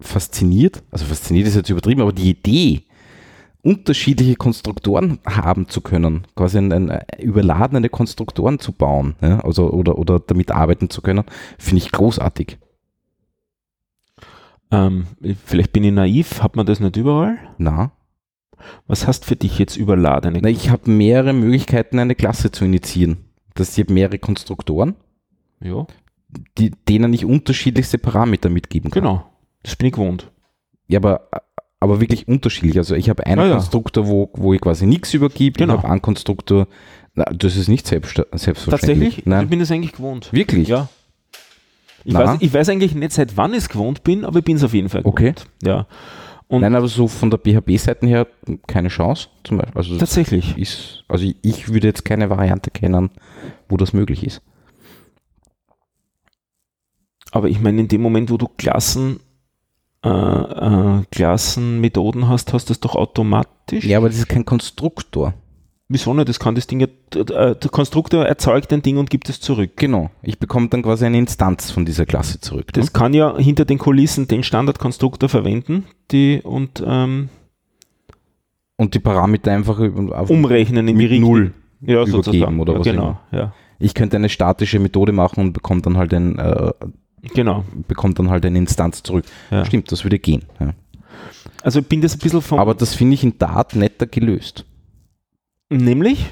Speaker 2: fasziniert, also fasziniert ist jetzt übertrieben, aber die Idee, unterschiedliche Konstruktoren haben zu können, quasi ein, ein, überladene Konstruktoren zu bauen, ja, also, oder, oder damit arbeiten zu können, finde ich großartig.
Speaker 1: Ähm, vielleicht bin ich naiv. Hat man das nicht überall?
Speaker 2: Na,
Speaker 1: Was hast für dich jetzt überladene?
Speaker 2: Na ich habe mehrere Möglichkeiten, eine Klasse zu initiieren. Das ich mehrere Konstruktoren,
Speaker 1: ja,
Speaker 2: die, denen ich unterschiedlichste Parameter mitgeben kann.
Speaker 1: genau. Das bin ich gewohnt.
Speaker 2: Ja, aber, aber wirklich unterschiedlich. Also ich habe einen
Speaker 1: Ah, ja.
Speaker 2: Konstruktor, wo, wo ich quasi nichts übergebe.
Speaker 1: Genau.
Speaker 2: Ich habe einen Konstruktor, na, das ist nicht selbst, selbstverständlich.
Speaker 1: Tatsächlich? Ich
Speaker 2: Nein.
Speaker 1: bin das eigentlich gewohnt.
Speaker 2: Wirklich?
Speaker 1: Ja. Ich weiß, ich weiß eigentlich nicht, seit wann ich es gewohnt bin, aber ich bin es auf jeden Fall gewohnt.
Speaker 2: Okay.
Speaker 1: Ja. Und
Speaker 2: Nein, aber so von der PHP-Seite her keine Chance. Zum Beispiel. Also,
Speaker 1: tatsächlich.
Speaker 2: ist, also ich, ich würde jetzt keine Variante kennen, wo das möglich ist.
Speaker 1: Aber ich meine, in dem Moment, wo du Klassen, äh, äh, Klassenmethoden hast, hast du das doch automatisch.
Speaker 2: Ja, aber das ist kein Konstruktor.
Speaker 1: Wieso nicht? Das kann das Ding, ja- äh, der Konstruktor erzeugt ein Ding und gibt es zurück.
Speaker 2: Genau. Ich bekomme dann quasi eine Instanz von dieser Klasse zurück.
Speaker 1: Das
Speaker 2: ne?
Speaker 1: kann ja hinter den Kulissen den Standardkonstruktor verwenden die, und ähm,
Speaker 2: Und die Parameter einfach
Speaker 1: umrechnen in die Richtung.
Speaker 2: Null.
Speaker 1: ja,
Speaker 2: übergeben
Speaker 1: sozusagen.
Speaker 2: oder
Speaker 1: ja,
Speaker 2: was
Speaker 1: Genau, ja.
Speaker 2: Ich könnte eine statische Methode machen und bekomme dann halt ein, äh,
Speaker 1: genau.
Speaker 2: bekommt dann halt eine Instanz zurück.
Speaker 1: Ja.
Speaker 2: Stimmt, das würde gehen. Ja.
Speaker 1: Also ich bin das ein bisschen vom.
Speaker 2: Aber das finde ich in Dart netter gelöst.
Speaker 1: nämlich,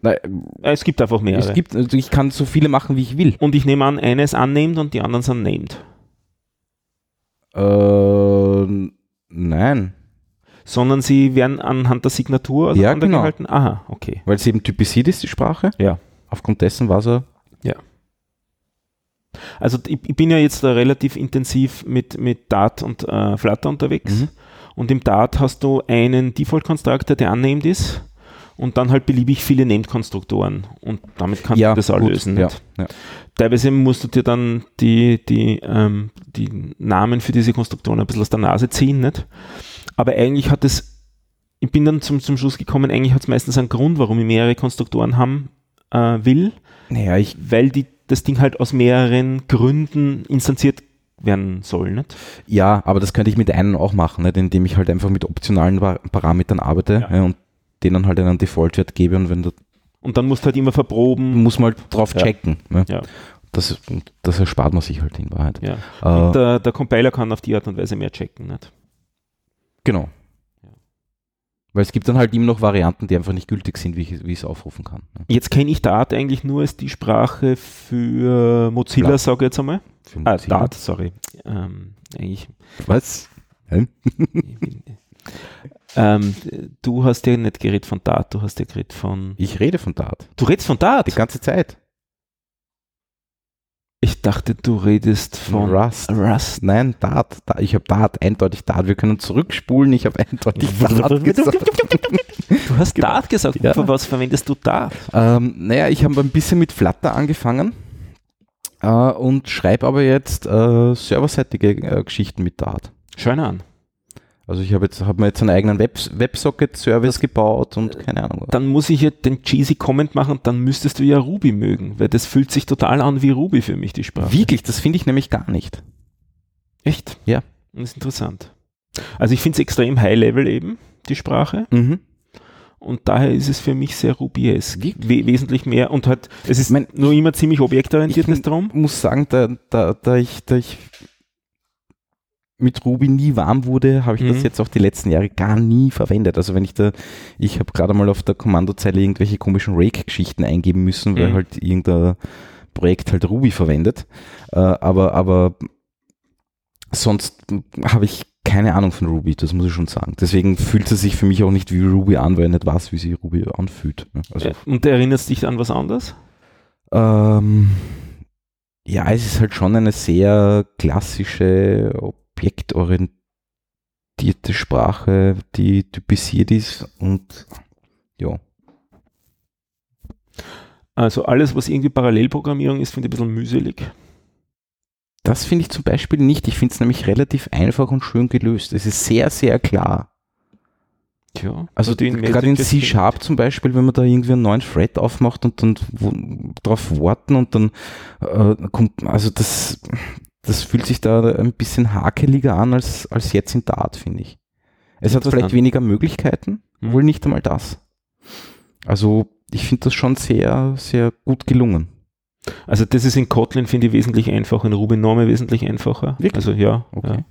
Speaker 2: Nein,
Speaker 1: äh, es gibt einfach mehrere.
Speaker 2: es gibt, also ich kann so viele machen, wie ich will.
Speaker 1: und ich nehme an, eine ist unnamed und die anderen sind named.
Speaker 2: Äh, nein,
Speaker 1: Sondern sie werden anhand der Signatur
Speaker 2: Ja,
Speaker 1: auseinandergehalten. Aha, okay.
Speaker 2: weil es eben typisiert ist, die Sprache.
Speaker 1: Ja.
Speaker 2: Aufgrund dessen war es
Speaker 1: Also ich, ich bin ja jetzt da relativ intensiv mit, mit Dart und äh, Flutter unterwegs.
Speaker 2: Mhm.
Speaker 1: Und im Dart hast du einen Default-Konstruktor, der unnamed ist. Und dann halt beliebig viele Named-Konstruktoren. Und damit kannst
Speaker 2: ja,
Speaker 1: du das auch
Speaker 2: gut,
Speaker 1: lösen.
Speaker 2: Ja, ja.
Speaker 1: Teilweise musst du dir dann die, die, ähm, die Namen für diese Konstruktoren ein bisschen aus der Nase ziehen. Nicht? Aber eigentlich hat es, ich bin dann zum, zum Schluss gekommen, eigentlich hat es meistens einen Grund, warum ich mehrere Konstruktoren haben äh, will,
Speaker 2: Naja, ich,
Speaker 1: weil die, das Ding halt aus mehreren Gründen instanziert werden soll. Nicht?
Speaker 2: ja, aber das könnte ich mit einem auch machen, nicht? indem ich halt einfach mit optionalen Pa- Parametern arbeite
Speaker 1: Ja.
Speaker 2: ja. und denen halt einen Default-Wert gebe und wenn da
Speaker 1: Und dann musst du halt immer verproben.
Speaker 2: muss man halt drauf
Speaker 1: Ja.
Speaker 2: checken. Ne?
Speaker 1: Ja.
Speaker 2: das, das erspart man sich halt in Wahrheit.
Speaker 1: Ja. Äh, und der, der, Compiler kann auf die Art und Weise mehr checken. Nicht?
Speaker 2: Genau. Weil es gibt dann halt immer noch Varianten, die einfach nicht gültig sind, wie ich, wie ich es aufrufen kann.
Speaker 1: Ne? Jetzt kenne ich Dart eigentlich nur als die Sprache für Mozilla, ja. sage ich jetzt einmal. Für ah, Dart, sorry. Ähm, eigentlich.
Speaker 2: Was? (laughs)
Speaker 1: ähm, du hast ja nicht geredet von Dart, du hast ja geredet von.
Speaker 2: Ich rede von Dart.
Speaker 1: Du redest von Dart?
Speaker 2: Die ganze Zeit.
Speaker 1: Ich dachte, du redest von
Speaker 2: Rust. Rust. Nein, Dart. Ich habe Dart, eindeutig Dart. Wir können zurückspulen. Ich habe eindeutig (laughs) Dart gesagt.
Speaker 1: Du hast genau. Dart gesagt. Ja. Für was verwendest du Dart?
Speaker 2: Ähm, naja, ich habe ein bisschen mit Flutter angefangen äh, und schreibe aber jetzt äh, serverseitige äh, Geschichten mit Dart.
Speaker 1: Schön an.
Speaker 2: Also ich habe jetzt hab mir jetzt einen eigenen Web, WebSocket-Service gebaut und keine Ahnung.
Speaker 1: Dann muss ich jetzt den cheesy Comment machen, dann müsstest du ja Ruby mögen, weil das fühlt sich total an wie Ruby für mich, die Sprache.
Speaker 2: Wirklich, das finde ich nämlich gar nicht.
Speaker 1: Echt?
Speaker 2: Ja.
Speaker 1: Das ist interessant. Also ich finde es extrem high-level eben, die Sprache.
Speaker 2: Mhm.
Speaker 1: Und daher ist es für mich sehr Ruby-esk. We wesentlich mehr und halt, es ist mein, nur immer ziemlich objektorientiert,
Speaker 2: das
Speaker 1: Drum.
Speaker 2: Ich muss sagen, da, da, da, ich, da ich mit Ruby nie warm wurde, habe ich mhm. das jetzt auch die letzten Jahre gar nie verwendet. Also wenn ich da, ich habe gerade mal auf der Kommandozeile irgendwelche komischen Rake-Geschichten eingeben müssen, weil mhm. halt irgendein Projekt halt Ruby verwendet. Äh, aber, aber sonst habe ich keine Ahnung von Ruby, das muss ich schon sagen. Deswegen fühlt es sich für mich auch nicht wie Ruby an, weil ich nicht weiß, wie sich Ruby anfühlt.
Speaker 1: Also, Und erinnerst dich an was anderes?
Speaker 2: Ähm, ja, es ist halt schon eine sehr klassische objektorientierte Sprache, die typisiert ist und ja.
Speaker 1: Also alles, was irgendwie Parallelprogrammierung ist, finde ich ein bisschen mühselig.
Speaker 2: Das finde ich zum Beispiel nicht. Ich finde es nämlich relativ einfach und schön gelöst. Es ist sehr, sehr klar.
Speaker 1: Tja,
Speaker 2: also gerade in C-Sharp zum Beispiel, wenn man da irgendwie einen neuen Thread aufmacht und dann darauf warten und dann äh, kommt, also das, das fühlt sich da ein bisschen hakeliger an als, als jetzt in Dart, finde ich. Es hat vielleicht weniger Möglichkeiten, mhm. wohl nicht einmal das. Also ich finde das schon sehr, sehr gut gelungen.
Speaker 1: Also das ist in Kotlin, finde ich, wesentlich einfacher, in Ruby Norme wesentlich einfacher.
Speaker 2: Wirklich?
Speaker 1: Also ja. Okay. ja.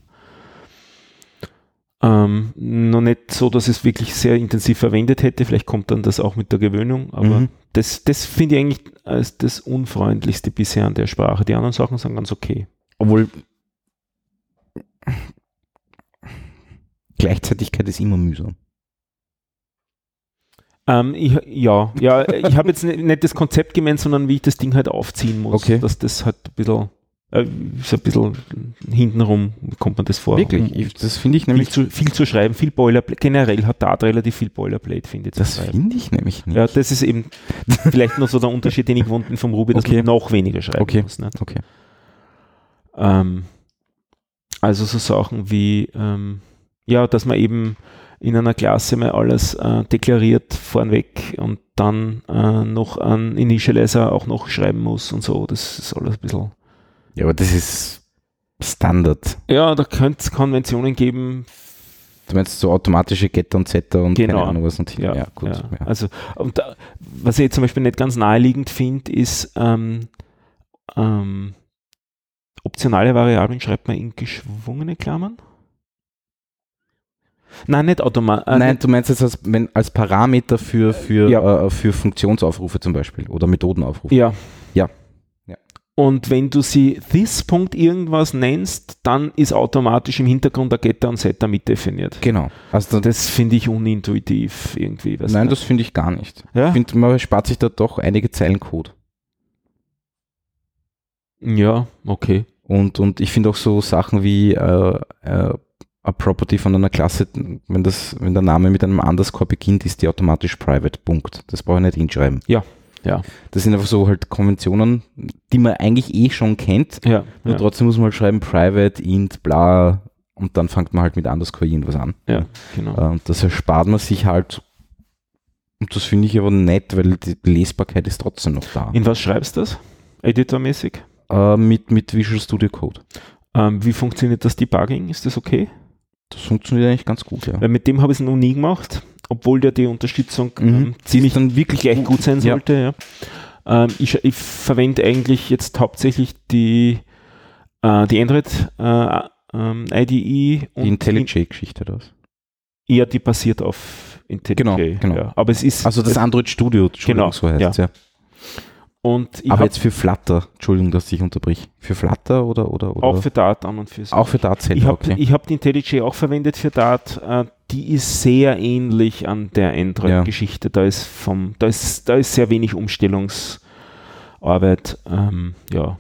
Speaker 1: Ähm, noch nicht so, dass es wirklich sehr intensiv verwendet hätte. Vielleicht kommt dann das auch mit der Gewöhnung. Aber mhm. das, das finde ich eigentlich als das Unfreundlichste bisher an der Sprache. Die anderen Sachen sind ganz okay.
Speaker 2: Obwohl Gleichzeitigkeit ist immer mühsam.
Speaker 1: Ähm, ich, ja, ja, ich habe jetzt nicht das Konzept gemeint, sondern wie ich das Ding halt aufziehen muss.
Speaker 2: Okay.
Speaker 1: Dass das halt ein bisschen, äh, so ein bisschen hintenrum kommt man das vor.
Speaker 2: Wirklich? Ich, das finde ich nämlich.
Speaker 1: Viel zu, viel zu schreiben, viel Boilerplate. Generell hat Dart relativ viel Boilerplate, finde ich.
Speaker 2: Das finde ich nämlich nicht.
Speaker 1: Ja, das ist eben (laughs) vielleicht noch so der Unterschied, den ich gewohnt bin vom Ruby, dass
Speaker 2: okay.
Speaker 1: man noch weniger schreiben
Speaker 2: okay.
Speaker 1: muss.
Speaker 2: Nicht? Okay.
Speaker 1: Ähm, also so Sachen wie, ähm, ja, dass man eben in einer Klasse mal alles äh, deklariert vornweg und dann äh, noch einen Initializer auch noch schreiben muss und so. Das ist alles ein bisschen.
Speaker 2: Ja, aber das ist Standard.
Speaker 1: Ja, da könnte es Konventionen geben.
Speaker 2: Du meinst so automatische Getter und Setter und
Speaker 1: genau.
Speaker 2: keine Ahnung was und
Speaker 1: ja, ja gut. Ja. Ja. Also, und da, was ich zum Beispiel nicht ganz naheliegend finde, ist ähm, ähm, optionale Variablen schreibt man in geschwungene Klammern. Nein, nicht automatisch.
Speaker 2: Äh, Nein, du meinst jetzt als, wenn, als Parameter für, für, ja. äh, für Funktionsaufrufe zum Beispiel oder Methodenaufrufe.
Speaker 1: Ja.
Speaker 2: Ja.
Speaker 1: ja. Und wenn du sie this. irgendwas nennst, dann ist automatisch im Hintergrund der Getter und Setter mitdefiniert.
Speaker 2: Genau.
Speaker 1: Also das finde ich unintuitiv irgendwie.
Speaker 2: Nein, nicht. das finde ich gar nicht.
Speaker 1: Ja?
Speaker 2: Ich finde, man spart sich da doch einige Zeilen Code.
Speaker 1: Ja, okay.
Speaker 2: Und, und ich finde auch so Sachen wie äh, äh, a Property von einer Klasse, wenn, das, wenn der Name mit einem Underscore beginnt, ist die automatisch private. Punkt. Das brauche ich nicht hinschreiben.
Speaker 1: Ja. Ja.
Speaker 2: Das sind einfach so halt Konventionen, die man eigentlich eh schon kennt.
Speaker 1: Ja.
Speaker 2: Nur
Speaker 1: ja.
Speaker 2: trotzdem muss man halt schreiben private, int, bla und dann fängt man halt mit Underscore irgendwas an.
Speaker 1: Ja, genau.
Speaker 2: Und das erspart man sich halt und das finde ich aber nett, weil die Lesbarkeit ist trotzdem noch da.
Speaker 1: In was schreibst du das? Editormäßig?
Speaker 2: Äh, mit, mit Visual Studio Code.
Speaker 1: Ähm, wie funktioniert das Debugging? Ist das okay?
Speaker 2: Das funktioniert eigentlich ganz gut, ja.
Speaker 1: Weil mit dem habe ich es noch nie gemacht, obwohl der die Unterstützung mhm. ähm, ziemlich
Speaker 2: dann wirklich
Speaker 1: gleich gut, gut sein sollte. Ja. Ähm, ich, ich verwende eigentlich jetzt hauptsächlich die, äh, die Android äh, ähm, IDE.
Speaker 2: Und die IntelliJ-Geschichte, das?
Speaker 1: Ja, die basiert auf IntelliJ.
Speaker 2: Genau, genau.
Speaker 1: Ja. Aber es ist.
Speaker 2: Also das Android Studio,
Speaker 1: genau, so heißt
Speaker 2: ja. ja. Und Aber jetzt für Flutter, Entschuldigung, dass ich unterbrich. Für Flutter oder, oder, oder?
Speaker 1: Auch für Dart an und für
Speaker 2: sich. Auch für Dart
Speaker 1: selber, Ich habe okay. hab die IntelliJ auch verwendet für Dart. Äh, die ist sehr ähnlich an der Android-Geschichte. Ja. Da ist vom, da ist, da ist sehr wenig Umstellungsarbeit. Ähm, ja.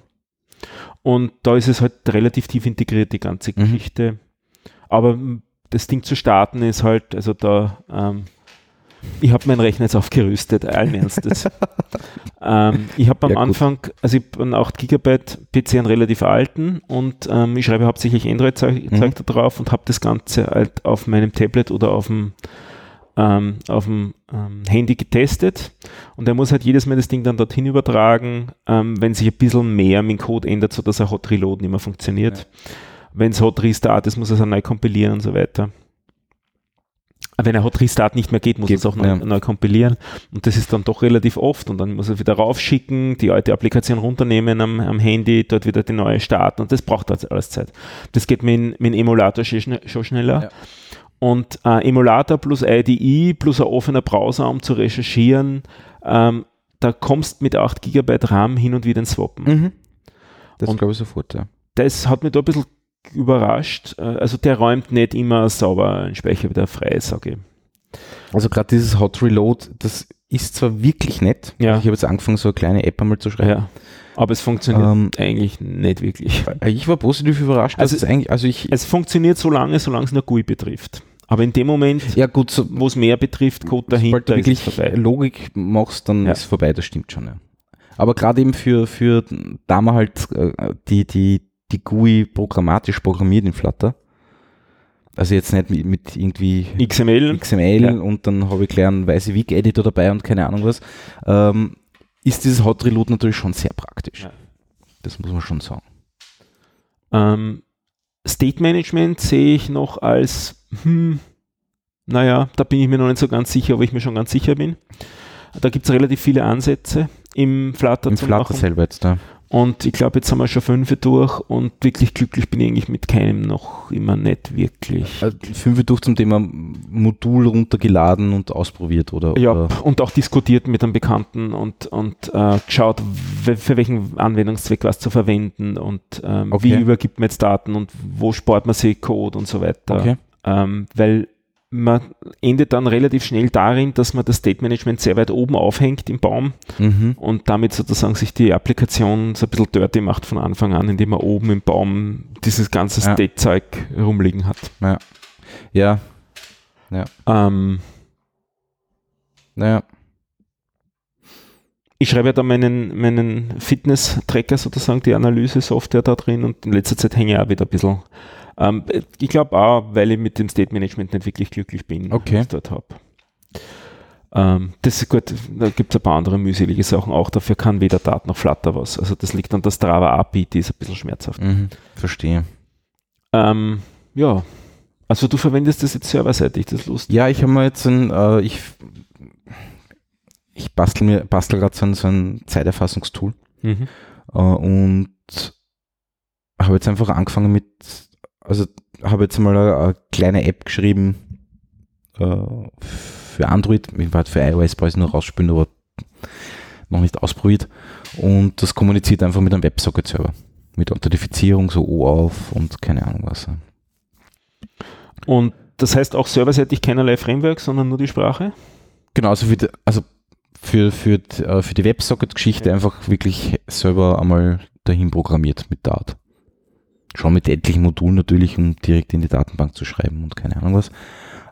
Speaker 1: Und da ist es halt relativ tief integriert, die ganze mhm. Geschichte. Aber das Ding zu starten ist halt, also da ähm, ich habe meinen Rechner jetzt aufgerüstet, allen Ernstes. (laughs) ähm, ich habe am ja, Anfang, also ich habe einen 8 GB PC, einen relativ alten und ähm, ich schreibe hauptsächlich Android-Zeug mhm. da drauf und habe das Ganze halt auf meinem Tablet oder auf dem, ähm, auf dem ähm, Handy getestet und er muss halt jedes Mal das Ding dann dorthin übertragen, ähm, wenn sich ein bisschen mehr mit dem Code ändert, sodass ein Hot Reload nicht mehr funktioniert. Ja. Wenn es Hot Restart ist, muss er es neu kompilieren und so weiter wenn er Hot Restart nicht mehr geht, muss er es auch neu, ja. neu, kompilieren. Und das ist dann doch relativ oft. Und dann muss er wieder raufschicken, die alte Applikation runternehmen am, am Handy, dort wieder die neue starten. Und das braucht halt alles Zeit. Das geht mit, mit dem Emulator schon, schneller. Ja. Und äh, Emulator plus IDE plus ein offener Browser, um zu recherchieren, ähm, da kommst mit 8 GB RAM hin und wieder ins Swappen. Mhm.
Speaker 2: Das glaube ich sofort, ja.
Speaker 1: Das hat mich da ein bisschen überrascht. Äh, also der räumt nicht immer sauber einen Speicher wieder frei, sage ich.
Speaker 2: Also gerade dieses Hot Reload, das ist zwar wirklich nett.
Speaker 1: Ja.
Speaker 2: Ich habe jetzt angefangen, so eine kleine App einmal zu schreiben. Ja.
Speaker 1: Aber es funktioniert ähm, eigentlich nicht wirklich.
Speaker 2: Äh, ich war positiv überrascht.
Speaker 1: Also, es, eigentlich, also ich, es funktioniert so lange, solange es nur GUI betrifft. Aber in dem Moment,
Speaker 2: ja gut, so,
Speaker 1: wo es mehr betrifft, Code dahinter,
Speaker 2: du wirklich. Logik machst, dann ja. ist es vorbei, das stimmt schon. Ja. Aber gerade eben für, für da man halt äh, die, die, die GUI programmatisch programmiert in Flutter. Also jetzt nicht mit, mit irgendwie
Speaker 1: XML,
Speaker 2: XML ja. und dann habe ich gleich einen weiße Week Editor dabei und keine Ahnung was. Ähm, ist dieses Hot Reload natürlich schon sehr praktisch. Ja. Das muss man schon sagen.
Speaker 1: Ähm, State Management sehe ich noch als, hm, naja, da bin ich mir noch nicht so ganz sicher, ob ich mir schon ganz sicher bin. Da gibt es relativ viele Ansätze im Flutter
Speaker 2: Im zu Flutter machen. selber jetzt da.
Speaker 1: Und ich glaube, jetzt haben wir schon fünf durch und wirklich glücklich bin ich eigentlich mit keinem noch immer nicht wirklich.
Speaker 2: Also fünf durch zum Thema Modul runtergeladen und ausprobiert, oder?
Speaker 1: Ja,
Speaker 2: oder?
Speaker 1: und auch diskutiert mit einem Bekannten und, und äh, geschaut, für welchen Anwendungszweck was zu verwenden und ähm, okay. wie übergibt man jetzt Daten und wo spart man sich Code und so weiter.
Speaker 2: Okay.
Speaker 1: Ähm, weil man endet dann relativ schnell darin, dass man das State Management sehr weit oben aufhängt im Baum mhm. und damit sozusagen sich die Applikation so ein bisschen dirty macht von Anfang an, indem man oben im Baum dieses ganze ja. State-Zeug rumliegen hat.
Speaker 2: Ja. Ja.
Speaker 1: ja. Ähm,
Speaker 2: naja.
Speaker 1: Ich schreibe ja da meinen, meinen Fitness-Tracker sozusagen, die Analyse-Software da drin und in letzter Zeit hänge ich auch wieder ein bisschen ähm, ich glaube auch, weil ich mit dem State Management nicht wirklich glücklich bin,
Speaker 2: okay. was
Speaker 1: ich dort habe. Ähm, das ist gut, da gibt es ein paar andere mühselige Sachen auch. Dafür kann weder Dart noch Flutter was. Also das liegt an der Strava API, die ist ein bisschen schmerzhaft.
Speaker 2: Mhm, verstehe.
Speaker 1: Ähm, ja, also du verwendest das jetzt serverseitig, das ist lustig.
Speaker 2: Ja, ich habe mir jetzt ein, äh, ich, ich bastel mir, bastel gerade so ein, so ein Zeiterfassungstool mhm. äh, und habe jetzt einfach angefangen mit also habe jetzt mal eine, eine, kleine App geschrieben äh, für Android, ich war für iOS brauche ich nur rausspielen, aber noch nicht ausprobiert. Und das kommuniziert einfach mit einem Websocket-Server. Mit Authentifizierung, so OAuth und keine Ahnung was.
Speaker 1: Und das heißt auch serverseitig keinerlei Framework, sondern nur die Sprache?
Speaker 2: Genau, also für die, also für, für, äh, für die WebSocket-Geschichte ja. einfach wirklich selber einmal dahin programmiert mit Dart schon mit etlichen Modulen natürlich, um direkt in die Datenbank zu schreiben und keine Ahnung was.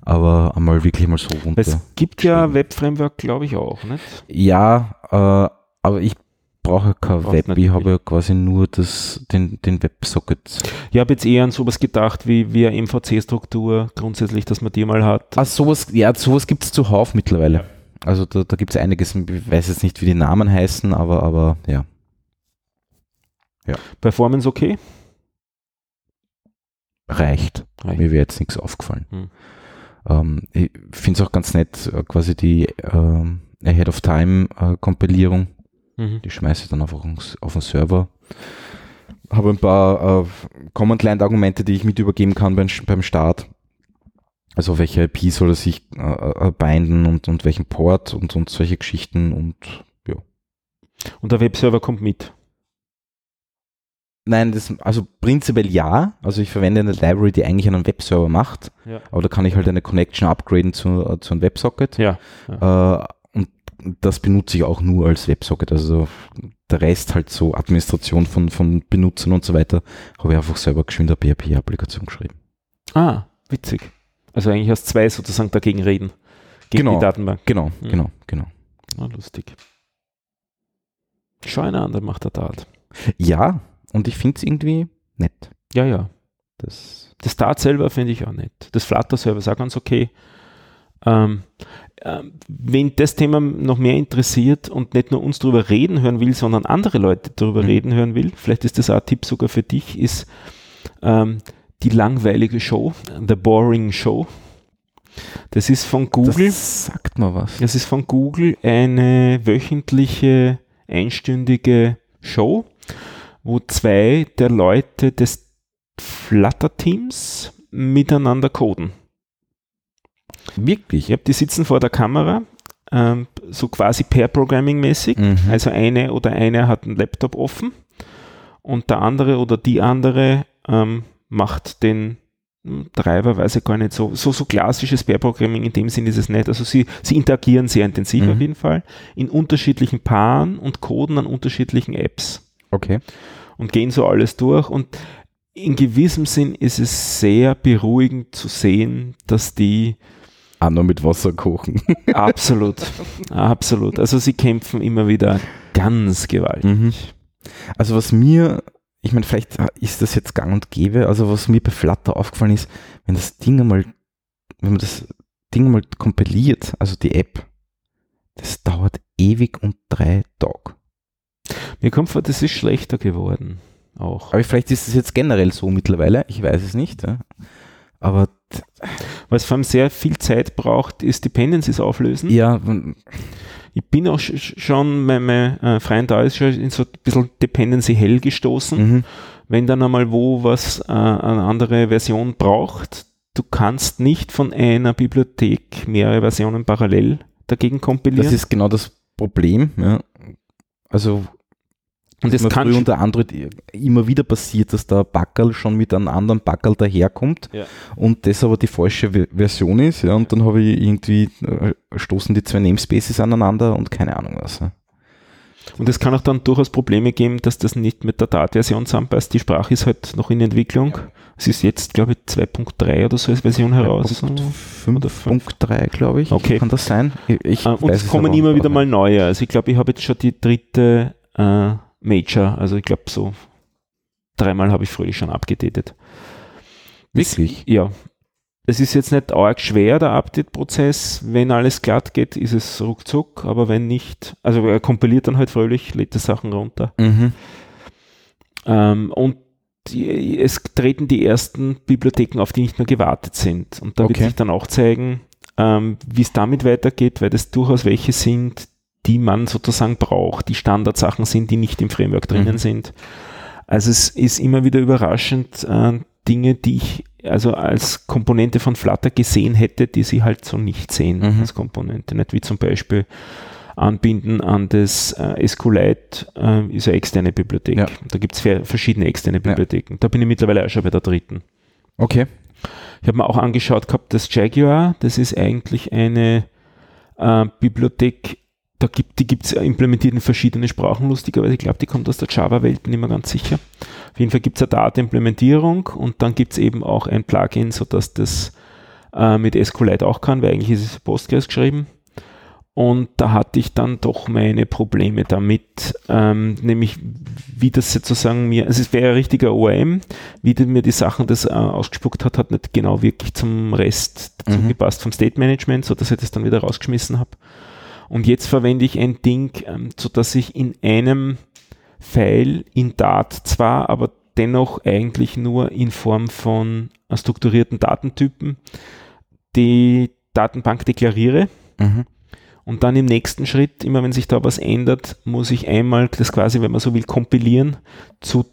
Speaker 2: Aber einmal wirklich mal so runter.
Speaker 1: Es gibt ja Web-Framework, glaube ich, auch, nicht?
Speaker 2: Ja, äh, aber ich brauche kein Web, ich habe ja quasi nur das, den, den Websocket.
Speaker 1: Ich habe jetzt eher an sowas gedacht wie, wie eine MVC-Struktur grundsätzlich, dass man die mal hat.
Speaker 2: Ah, sowas, ja, sowas gibt es zuhauf mittlerweile. Also da, da gibt es einiges, ich weiß jetzt nicht, wie die Namen heißen, aber, aber ja.
Speaker 1: ja. Performance okay?
Speaker 2: Reicht. reicht. Mir wäre jetzt nichts aufgefallen. Hm. Ähm, ich finde es auch ganz nett, äh, quasi die ähm, Ahead of Time äh, Kompilierung. Mhm. Die schmeiße ich dann einfach auf den Server. Habe ein paar äh, Command-Line-Argumente, die ich mit übergeben kann beim, beim Start. Also welche IP soll er sich äh, äh, binden und, und welchen Port und, und solche Geschichten und ja.
Speaker 1: Und der Webserver kommt mit?
Speaker 2: Nein, das, also prinzipiell ja. Also ich verwende eine Library, die eigentlich einen Webserver macht. Ja. Aber da kann ich halt eine Connection upgraden zu, äh, zu einem Websocket.
Speaker 1: Ja.
Speaker 2: ja. Äh, und das benutze ich auch nur als Websocket. Also der Rest halt so Administration von, von Benutzern und so weiter, habe ich einfach selber geschwind eine PHP-Applikation geschrieben.
Speaker 1: Ah, witzig. Also eigentlich hast zwei sozusagen dagegen reden.
Speaker 2: Gegen genau, die Datenbank. Genau, mhm. genau, genau.
Speaker 1: Ah, lustig. Schau einer an, der macht der Tat.
Speaker 2: Ja, und ich finde es irgendwie nett.
Speaker 1: Ja, ja. Das, das Dart selber finde ich auch nett. Das Flutter-Server ist auch ganz okay. Ähm, äh, wen das Thema noch mehr interessiert und nicht nur uns darüber reden hören will, sondern andere Leute darüber mhm. reden hören will, vielleicht ist das auch ein Tipp sogar für dich, ist ähm, die langweilige Show, The Boring Show. Das ist von Google.
Speaker 2: Das sagt mal was.
Speaker 1: Das ist von Google eine wöchentliche, einstündige Show, wo zwei der Leute des Flutter-Teams miteinander coden.
Speaker 2: Wirklich?
Speaker 1: Ja, die sitzen vor der Kamera, ähm, so quasi Pair-Programming-mäßig. Mhm. Also eine oder einer hat einen Laptop offen und der andere oder die andere ähm, macht den Treiber, weiß ich gar nicht, so, so, so klassisches Pair-Programming in dem Sinn ist es nicht. Also sie, sie interagieren sehr intensiv mhm. auf jeden Fall in unterschiedlichen Paaren und coden an unterschiedlichen Apps.
Speaker 2: Okay.
Speaker 1: Und gehen so alles durch und in gewissem Sinn ist es sehr beruhigend zu sehen, dass die
Speaker 2: auch noch mit Wasser kochen. (laughs)
Speaker 1: absolut, absolut. Also sie kämpfen immer wieder ganz gewaltig. Mhm.
Speaker 2: Also was mir, ich meine, vielleicht ist das jetzt gang und gäbe, also was mir bei Flutter aufgefallen ist, wenn das Ding einmal, wenn man das Ding mal kompiliert, also die App, das dauert ewig und drei Tage.
Speaker 1: Mir kommt vor, das ist schlechter geworden. Auch.
Speaker 2: Aber vielleicht ist es jetzt generell so mittlerweile, ich weiß es nicht. Ja. Aber
Speaker 1: was vor allem sehr viel Zeit braucht, ist Dependencies auflösen.
Speaker 2: Ja.
Speaker 1: Ich bin auch schon, mein, mein äh, Freund da ist schon in so ein bisschen Dependency Hell gestoßen. Mhm. Wenn dann einmal wo was äh, eine andere Version braucht, du kannst nicht von einer Bibliothek mehrere Versionen parallel dagegen kompilieren.
Speaker 2: Das ist genau das Problem. Ja. Also und das kann unter Android immer wieder passiert, dass der Backerl schon mit einem anderen Backerl daherkommt ja. und das aber die falsche Version ist. Ja, und dann habe ich irgendwie äh, stoßen die zwei Namespaces aneinander und keine Ahnung was. Ja.
Speaker 1: Und es kann auch dann durchaus Probleme geben, dass das nicht mit der Dart-Version zusammenpasst. Die Sprache ist halt noch in Entwicklung. Ja. Es ist jetzt, glaube ich, 2.3 oder so als Version heraus.
Speaker 2: 5.3, glaube ich.
Speaker 1: Okay.
Speaker 2: Kann das sein?
Speaker 1: Ich, uh, und es kommen immer wieder mal neue. Also ich glaube, ich habe jetzt schon die dritte äh, Major. Also ich glaube so dreimal habe ich fröhlich schon abgedatet.
Speaker 2: Wirklich?
Speaker 1: Ja. Es ist jetzt nicht arg schwer, der Update-Prozess. Wenn alles glatt geht, ist es ruckzuck, aber wenn nicht, also er kompiliert dann halt fröhlich, lädt die Sachen runter. Mhm. Ähm, und die, es treten die ersten Bibliotheken auf, die nicht mehr gewartet sind. Und da okay. wird sich dann auch zeigen, ähm, wie es damit weitergeht, weil das durchaus welche sind, die man sozusagen braucht, die Standardsachen sind, die nicht im Framework drinnen mhm. sind. Also es ist immer wieder überraschend, äh, Dinge, die ich also als Komponente von Flutter gesehen hätte, die sie halt so nicht sehen mhm. als Komponente. Nicht wie zum Beispiel Anbinden an das äh, SQLite äh, ist eine externe Bibliothek. Ja. Da gibt es verschiedene externe Bibliotheken. Ja. Da bin ich mittlerweile auch schon bei der dritten.
Speaker 2: Okay.
Speaker 1: Ich habe mir auch angeschaut gehabt, das Jaguar, das ist eigentlich eine äh, Bibliothek, da gibt, die gibt es implementiert in verschiedene Sprachen, lustigerweise. Ich glaube, die kommt aus der Java-Welt, bin ich mir ganz sicher. Auf jeden Fall gibt es eine Data-Implementierung und dann gibt es eben auch ein Plugin, sodass das äh, mit SQLite auch kann, weil eigentlich ist es Postgres geschrieben. Und da hatte ich dann doch meine Probleme damit, ähm, nämlich wie das sozusagen mir, also es wäre ein richtiger ORM, wie mir die Sachen das äh, ausgespuckt hat, hat nicht genau wirklich zum Rest dazu mhm. gepasst vom State Management, sodass ich das dann wieder rausgeschmissen habe. Und jetzt verwende ich ein Ding, ähm, so dass ich in einem File in Dart zwar, aber dennoch eigentlich nur in Form von äh, strukturierten Datentypen die Datenbank deklariere. Mhm. Und dann im nächsten Schritt, immer wenn sich da was ändert, muss ich einmal das quasi, wenn man so will, kompilieren zu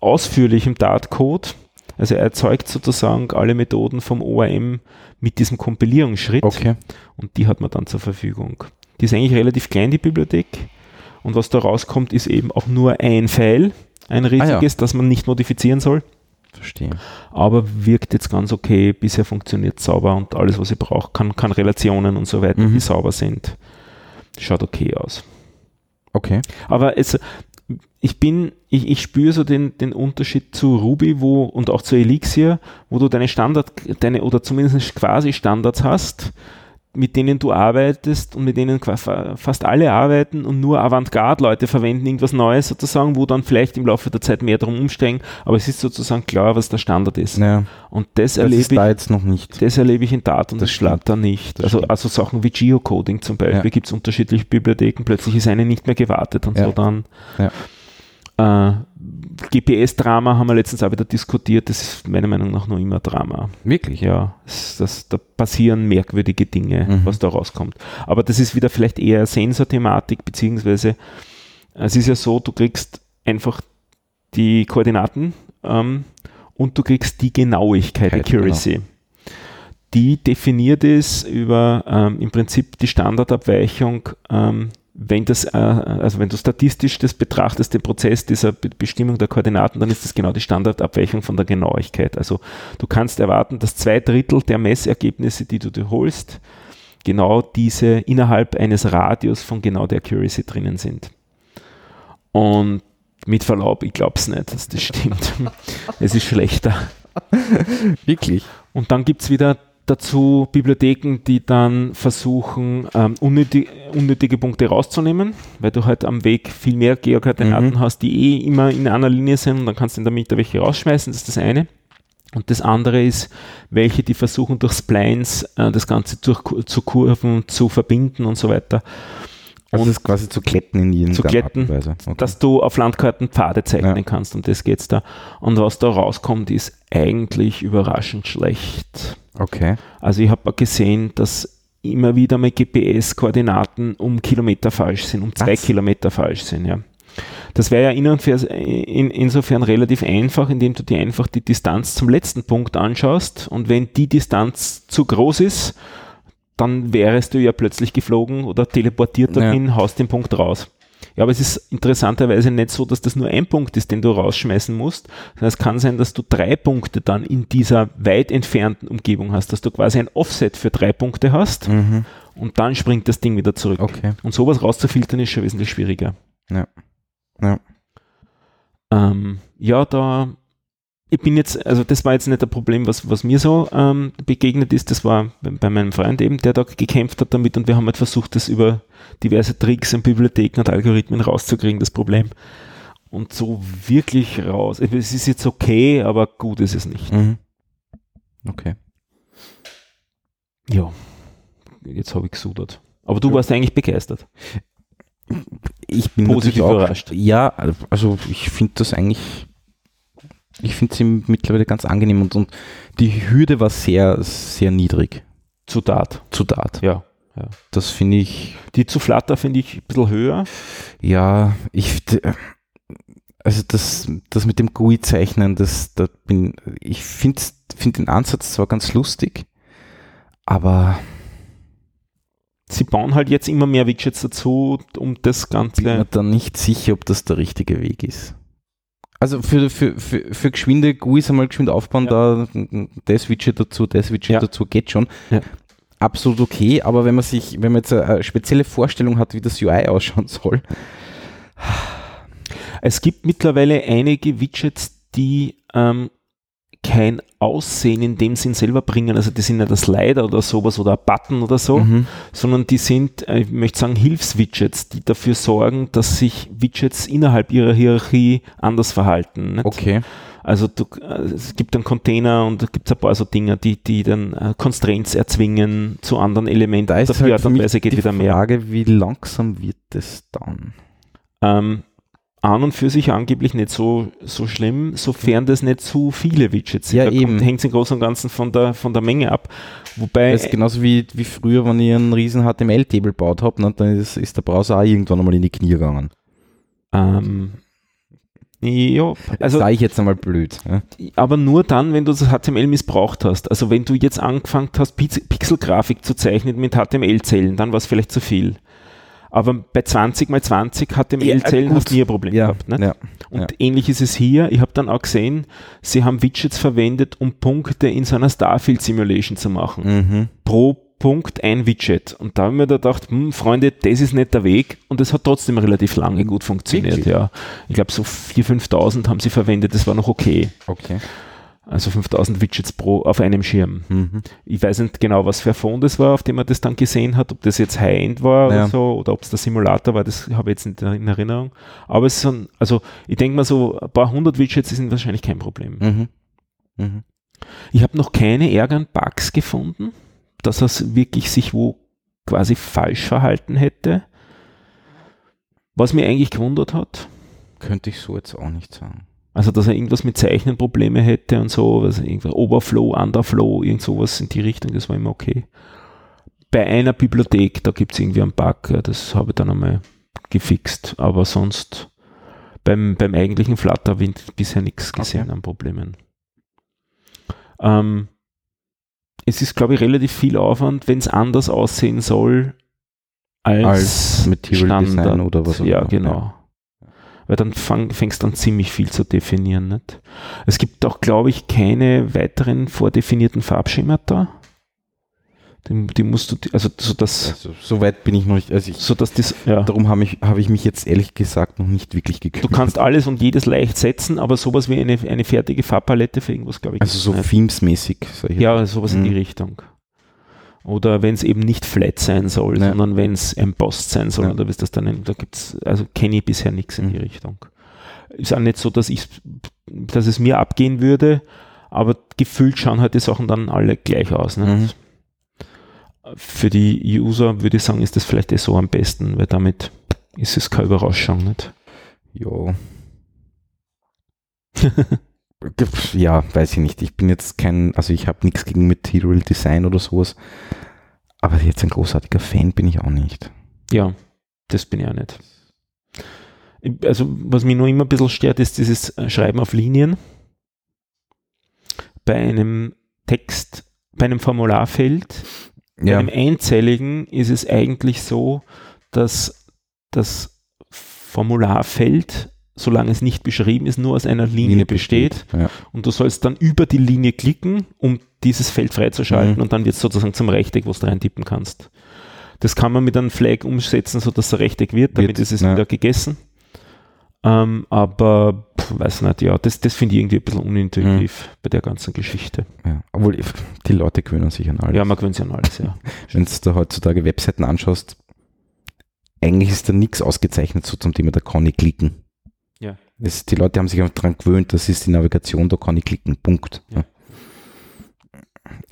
Speaker 1: ausführlichem Datcode. Also er erzeugt sozusagen alle Methoden vom ORM mit diesem Kompilierungsschritt.
Speaker 2: Okay.
Speaker 1: Und die hat man dann zur Verfügung. Die ist eigentlich relativ klein, die Bibliothek. Und was da rauskommt, ist eben auch nur ein File, ein riesiges, ah, ja. das man nicht modifizieren soll.
Speaker 2: Verstehe.
Speaker 1: Aber wirkt jetzt ganz okay, bisher funktioniert sauber und alles, was ich brauche, kann, kann Relationen und so weiter, mhm. die sauber sind. Schaut okay aus.
Speaker 2: Okay.
Speaker 1: Aber es, ich bin, ich, ich spüre so den, den Unterschied zu Ruby wo, und auch zu Elixir, wo du deine Standard, deine oder zumindest quasi Standards hast, mit denen du arbeitest und mit denen fast alle arbeiten und nur Avantgarde-Leute verwenden irgendwas Neues sozusagen, wo dann vielleicht im Laufe der Zeit mehr drum umsteigen, aber es ist sozusagen klar, was der Standard ist.
Speaker 2: Ja.
Speaker 1: Und das, das erlebe ich
Speaker 2: da jetzt noch nicht.
Speaker 1: Das erlebe ich in Dart und das Flutter nicht. Also, also Sachen wie Geocoding zum Beispiel, ja. gibt es unterschiedliche Bibliotheken, plötzlich ist eine nicht mehr gewartet und
Speaker 2: ja.
Speaker 1: so dann. Äh, GPS-Drama haben wir letztens auch wieder diskutiert. Das ist meiner Meinung nach noch immer Drama.
Speaker 2: Wirklich?
Speaker 1: Ja, das, das, da passieren merkwürdige Dinge, mhm. was da rauskommt. Aber das ist wieder vielleicht eher Sensorthematik, beziehungsweise es ist ja so, du kriegst einfach die Koordinaten ähm, und du kriegst die Genauigkeit, Accuracy. Genau. Die definiert es über ähm, im Prinzip die Standardabweichung ähm, wenn das, äh, also wenn du statistisch das betrachtest, den Prozess dieser Bestimmung der Koordinaten, dann ist das genau die Standardabweichung von der Genauigkeit. Also du kannst erwarten, dass zwei Drittel der Messergebnisse, die du dir holst, genau diese innerhalb eines Radius von genau der Accuracy drinnen sind. Und mit Verlaub, ich glaube es nicht, dass das stimmt. (laughs) es ist schlechter.
Speaker 2: Wirklich.
Speaker 1: Und dann gibt es wieder dazu Bibliotheken, die dann versuchen, ähm, unnötig, unnötige Punkte rauszunehmen, weil du halt am Weg viel mehr Geokoordinaten mhm. hast, die eh immer in einer Linie sind und dann kannst du in der Mitte welche rausschmeißen, das ist das eine. Und das andere ist, welche, die versuchen durch Splines äh, das Ganze durch, zu Kurven zu verbinden und so weiter.
Speaker 2: Also das ist quasi zu kletten in jedem
Speaker 1: Zu kletten, okay. dass du auf Landkarten Pfade zeichnen ja. kannst und das geht's da. Und was da rauskommt, ist eigentlich überraschend schlecht.
Speaker 2: Okay.
Speaker 1: Also ich habe gesehen, dass immer wieder mal GPS-Koordinaten um Kilometer falsch sind, um zwei Was? Kilometer falsch sind, ja. Das wäre ja in, insofern relativ einfach, indem du dir einfach die Distanz zum letzten Punkt anschaust und wenn die Distanz zu groß ist, dann wärst du ja plötzlich geflogen oder teleportiert dahin, ja. haust den Punkt raus. Ja, aber es ist interessanterweise nicht so, dass das nur ein Punkt ist, den du rausschmeißen musst, sondern es kann sein, dass du drei Punkte dann in dieser weit entfernten Umgebung hast, dass du quasi ein Offset für drei Punkte hast mhm. und dann springt das Ding wieder zurück.
Speaker 2: Okay.
Speaker 1: Und sowas rauszufiltern ist schon wesentlich schwieriger.
Speaker 2: Ja. Ja.
Speaker 1: Ähm, ja, da ich bin jetzt, also das war jetzt nicht ein Problem, was, was mir so ähm, begegnet ist, das war bei, bei, meinem Freund eben, der da gekämpft hat damit und wir haben halt versucht, das über diverse Tricks und Bibliotheken und Algorithmen rauszukriegen, das Problem. Und so wirklich raus. Es ist jetzt okay, aber gut ist es nicht.
Speaker 2: Mhm. Okay.
Speaker 1: Ja, jetzt habe ich gesudert. Aber du ja. warst eigentlich begeistert.
Speaker 2: Ich bin positiv überrascht. Ja, also ich finde das eigentlich ich finde sie mittlerweile ganz angenehm und, und die Hürde war sehr, sehr niedrig.
Speaker 1: Zu Dart.
Speaker 2: Zu Dart.
Speaker 1: Ja. ja.
Speaker 2: Das finde ich.
Speaker 1: Die zu Flutter finde ich ein bisschen höher.
Speaker 2: Ja, ich, also das, das mit dem GUI-Zeichnen, das, da bin, ich finde find den Ansatz zwar ganz lustig, aber
Speaker 1: sie bauen halt jetzt immer mehr Widgets dazu, um das Ganze. Ich
Speaker 2: bin mir dann nicht sicher, ob das der richtige Weg ist. Also für, für, für, für geschwinde GUIs einmal geschwind aufbauen, ja. da das Widget dazu, das Widget ja. dazu, geht schon. Ja. Absolut okay, aber wenn man sich, wenn man jetzt eine spezielle Vorstellung hat, wie das UI ausschauen soll.
Speaker 1: Es gibt mittlerweile einige Widgets, die ähm, kein Aussehen in dem Sinn selber bringen. Also die sind nicht ein Slider oder sowas oder ein Button oder so, mhm. sondern die sind, äh, ich möchte sagen, Hilfswidgets, die dafür sorgen, dass sich Widgets innerhalb ihrer Hierarchie anders verhalten.
Speaker 2: Nicht? Okay.
Speaker 1: Also du, äh, es gibt einen Container und da gibt es ein paar so Dinge, die, die dann uh, Constraints erzwingen zu anderen Elementen. Da
Speaker 2: ist halt Art und Weise geht die wieder mehr. Frage, wie langsam wird das dann?
Speaker 1: Ähm, an und für sich angeblich nicht so, so schlimm, sofern das nicht zu viele Widgets
Speaker 2: sind. Ja, da eben.
Speaker 1: Hängt es im Großen und Ganzen von der, von der Menge ab. Wobei.
Speaker 2: Das ist genauso wie, wie früher, wenn ich einen riesen HTML-Table gebaut habe, ne, dann ist, ist der Browser auch irgendwann einmal in die Knie gegangen.
Speaker 1: Ähm, ja, also.
Speaker 2: Sage ich jetzt einmal blöd. Ja?
Speaker 1: Aber nur dann, wenn du das HTML missbraucht hast. Also wenn du jetzt angefangen hast, Pixelgrafik zu zeichnen mit HTML-Zellen, dann war es vielleicht zu viel. Aber bei 20 mal 20 HTML-Zellen ja, hast du nie ein Problem ja, gehabt. Nicht? Ja, und ähnlich ist es hier. Ich habe dann auch gesehen, sie haben Widgets verwendet, um Punkte in so einer Starfield Simulation zu machen. Mhm. Pro Punkt ein Widget. Und da habe ich mir da gedacht, hm, Freunde, das ist nicht der Weg. Und es hat trotzdem relativ lange gut funktioniert. Ja. Ich glaube, so 4.000, 5.000 haben sie verwendet. Das war noch okay.
Speaker 2: Okay.
Speaker 1: Also 5000 Widgets pro auf einem Schirm. Mhm. Ich weiß nicht genau, was für ein Phone das war, auf dem man das dann gesehen hat, ob das jetzt High-End war ja. oder so, oder ob es der Simulator war, das habe ich jetzt nicht in Erinnerung. Aber es sind, also ich denke mal so, ein paar hundert Widgets sind wahrscheinlich kein Problem. Mhm. Mhm. Ich habe noch keine ärgeren Bugs gefunden, dass er wirklich sich wo quasi falsch verhalten hätte. Was mir eigentlich gewundert hat.
Speaker 2: Könnte ich so jetzt auch nicht sagen.
Speaker 1: Also, dass er irgendwas mit Zeichnen Probleme hätte und so, also irgendwas Overflow, Underflow, irgend sowas in die Richtung, das war immer okay. Bei einer Bibliothek, da gibt es irgendwie einen Bug, ja, das habe ich dann einmal gefixt, aber sonst beim, beim eigentlichen Flutter habe ich bisher nichts gesehen okay. an Problemen. Ähm, es ist, glaube ich, relativ viel Aufwand, wenn es anders aussehen soll als, als
Speaker 2: Material Standard. Design oder was
Speaker 1: auch immer. Ja, genau. Ja weil dann fang, fängst dann ziemlich viel zu definieren. Nicht? Es gibt auch, glaube ich, keine weiteren vordefinierten Farbschemata. Die, die, musst du, also so dass. Also,
Speaker 2: so weit bin ich noch nicht. Also ich,
Speaker 1: so dass das, ja.
Speaker 2: Darum habe ich, hab ich mich jetzt ehrlich gesagt noch nicht wirklich gekümmert.
Speaker 1: Du kannst alles und jedes leicht setzen, aber sowas wie eine, eine fertige Farbpalette für irgendwas, glaube ich.
Speaker 2: Also so Themes-mäßig.
Speaker 1: Ja, sowas mhm. in die mhm. Richtung. Oder wenn es eben nicht flat sein soll, ja. sondern wenn es embossed sein soll, ja. oder wie das dann, da gibt es, also kenne ich bisher nichts in die mhm. Richtung. Ist auch nicht so, dass ich, dass es mir abgehen würde, aber gefühlt schauen halt die Sachen dann alle gleich aus. Mhm. Für die User würde ich sagen, ist das vielleicht eh so am besten, weil damit ist es keine Überraschung, nicht?
Speaker 2: Ja. (laughs) ja, weiß ich nicht. Ich bin jetzt kein, also ich habe nichts gegen Material Design oder sowas. Aber jetzt ein großartiger Fan bin ich auch nicht.
Speaker 1: Ja, das bin ich auch nicht. Also, was mich nur immer ein bisschen stört, ist dieses Schreiben auf Linien. Bei einem Text, bei einem Formularfeld, ja. bei einem einzelligen ist es eigentlich so, dass das Formularfeld solange es nicht beschrieben ist, nur aus einer Linie, Linie besteht. besteht. Ja. Und du sollst dann über die Linie klicken, um dieses Feld freizuschalten mhm. und dann wird es sozusagen zum Rechteck, wo du reintippen kannst. Das kann man mit einem Flag umsetzen, sodass er Rechteck wird, damit wird, ist es ja. wieder gegessen. Ähm, aber pff, weiß nicht, ja, das, das finde ich irgendwie ein bisschen unintuitiv mhm. bei der ganzen Geschichte.
Speaker 2: Ja, obwohl die Leute gewöhnen sich an alles.
Speaker 1: Ja, man gewöhnt sich an alles, ja. (laughs)
Speaker 2: Wenn du da heutzutage Webseiten anschaust, eigentlich ist da nichts ausgezeichnet so zum Thema, da kann ich klicken. Das, die Leute haben sich einfach daran gewöhnt, das ist die Navigation, da kann ich klicken, Punkt. Ja.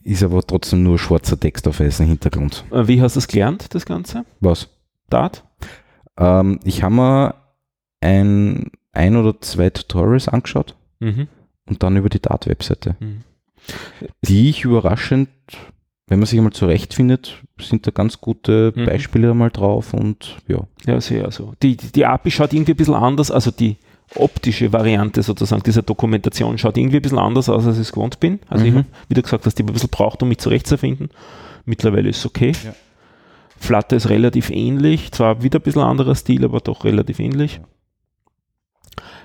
Speaker 2: Ist aber trotzdem nur schwarzer Text auf weißem Hintergrund.
Speaker 1: Äh, wie hast du es gelernt, das Ganze?
Speaker 2: Was?
Speaker 1: Dart?
Speaker 2: Ähm, ich habe mir ein, ein oder zwei Tutorials angeschaut mhm. und dann über die Dart-Webseite. Mhm. Die ich überraschend, wenn man sich einmal zurechtfindet, sind da ganz gute mhm. Beispiele einmal drauf und ja.
Speaker 1: Ja, sehr so. Die, die API schaut irgendwie ein bisschen anders, also die optische Variante sozusagen dieser Dokumentation schaut irgendwie ein bisschen anders aus, als ich es gewohnt bin. Also mhm. ich habe wieder gesagt, dass die ein bisschen braucht, um mich zurechtzufinden. Mittlerweile ist es okay. Ja. Flutter ist relativ ähnlich, zwar wieder ein bisschen anderer Stil, aber doch relativ ähnlich.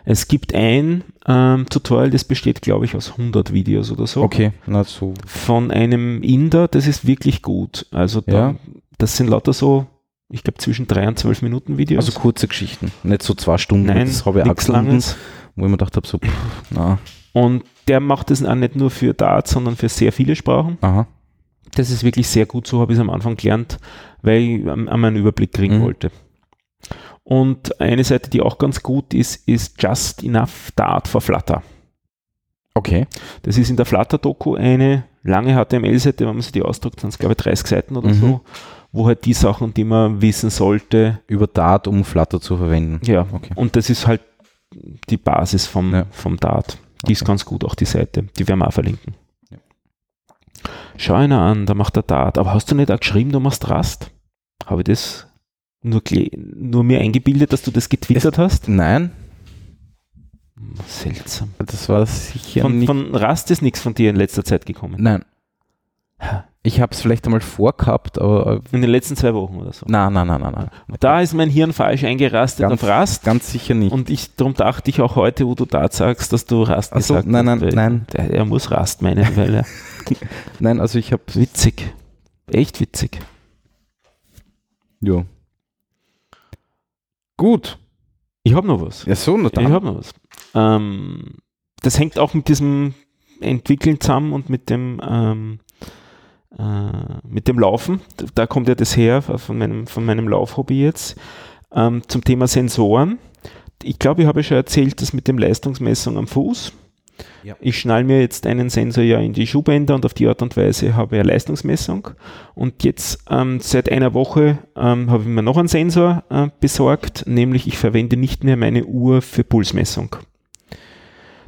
Speaker 1: Es gibt ein ähm, Tutorial, das besteht, glaube ich, aus 100 Videos oder so.
Speaker 2: Okay, na so.
Speaker 1: Von einem Inder, das ist wirklich gut. Also da, ja. das sind lauter so, ich glaube, zwischen drei und zwölf Minuten Videos.
Speaker 2: Also kurze Geschichten, nicht so zwei Stunden.
Speaker 1: Nein, das habe ich auch gefunden, langes.
Speaker 2: wo ich mir gedacht habe, so, pff, na.
Speaker 1: Und der macht das auch nicht nur für Dart, sondern für sehr viele Sprachen.
Speaker 2: Aha.
Speaker 1: Das ist wirklich sehr gut, so habe ich es am Anfang gelernt, weil ich einmal einen Überblick kriegen mhm. wollte. Und eine Seite, die auch ganz gut ist, ist Just Enough Dart for Flutter.
Speaker 2: Okay.
Speaker 1: Das ist in der Flutter-Doku eine lange HTML-Seite, wenn man sich die ausdruckt, sind es glaube ich 30 Seiten oder mhm. so, wo halt die Sachen, die man wissen sollte.
Speaker 2: Über Dart, um Flutter zu verwenden.
Speaker 1: Ja, okay. Und das ist halt die Basis vom, ja. vom Dart. Die okay. ist ganz gut, auch die Seite. Die werden wir auch verlinken. Ja. Schau einer an, da macht er Dart. Aber hast du nicht auch geschrieben, du machst Rast? Habe ich das nur, nur mir eingebildet, dass du das getwittert es, hast?
Speaker 2: Nein.
Speaker 1: Seltsam.
Speaker 2: Das war sicher
Speaker 1: von, nicht. Von Rast ist nichts von dir in letzter Zeit gekommen.
Speaker 2: Nein. Ich habe es vielleicht einmal vorgehabt, aber.
Speaker 1: In den letzten zwei Wochen oder so.
Speaker 2: Nein, nein, nein, nein. nein.
Speaker 1: Da ist mein Hirn falsch eingerastet
Speaker 2: ganz,
Speaker 1: auf Rast.
Speaker 2: Ganz sicher nicht.
Speaker 1: Und ich, darum dachte ich auch heute, wo du da sagst, dass du Rast
Speaker 2: also, gesagt nein, hast. Nein, nein,
Speaker 1: nein. Er muss Rast meinen, weil er. (laughs)
Speaker 2: nein, also ich habe.
Speaker 1: Witzig. Echt witzig.
Speaker 2: Ja. Gut.
Speaker 1: Ich habe noch was.
Speaker 2: Ja, so,
Speaker 1: noch Ich habe noch was. Ähm, das hängt auch mit diesem Entwickeln zusammen und mit dem ähm, äh, mit dem Laufen. Da kommt ja das her von meinem, von meinem Laufhobby jetzt. Ähm, zum Thema Sensoren. Ich glaube, ich habe schon erzählt, dass mit dem Leistungsmessung am Fuß. Ja. Ich schnall mir jetzt einen Sensor ja in die Schuhbänder und auf die Art und Weise habe ich eine Leistungsmessung. Und jetzt ähm, seit einer Woche ähm, habe ich mir noch einen Sensor äh, besorgt, nämlich ich verwende nicht mehr meine Uhr für Pulsmessung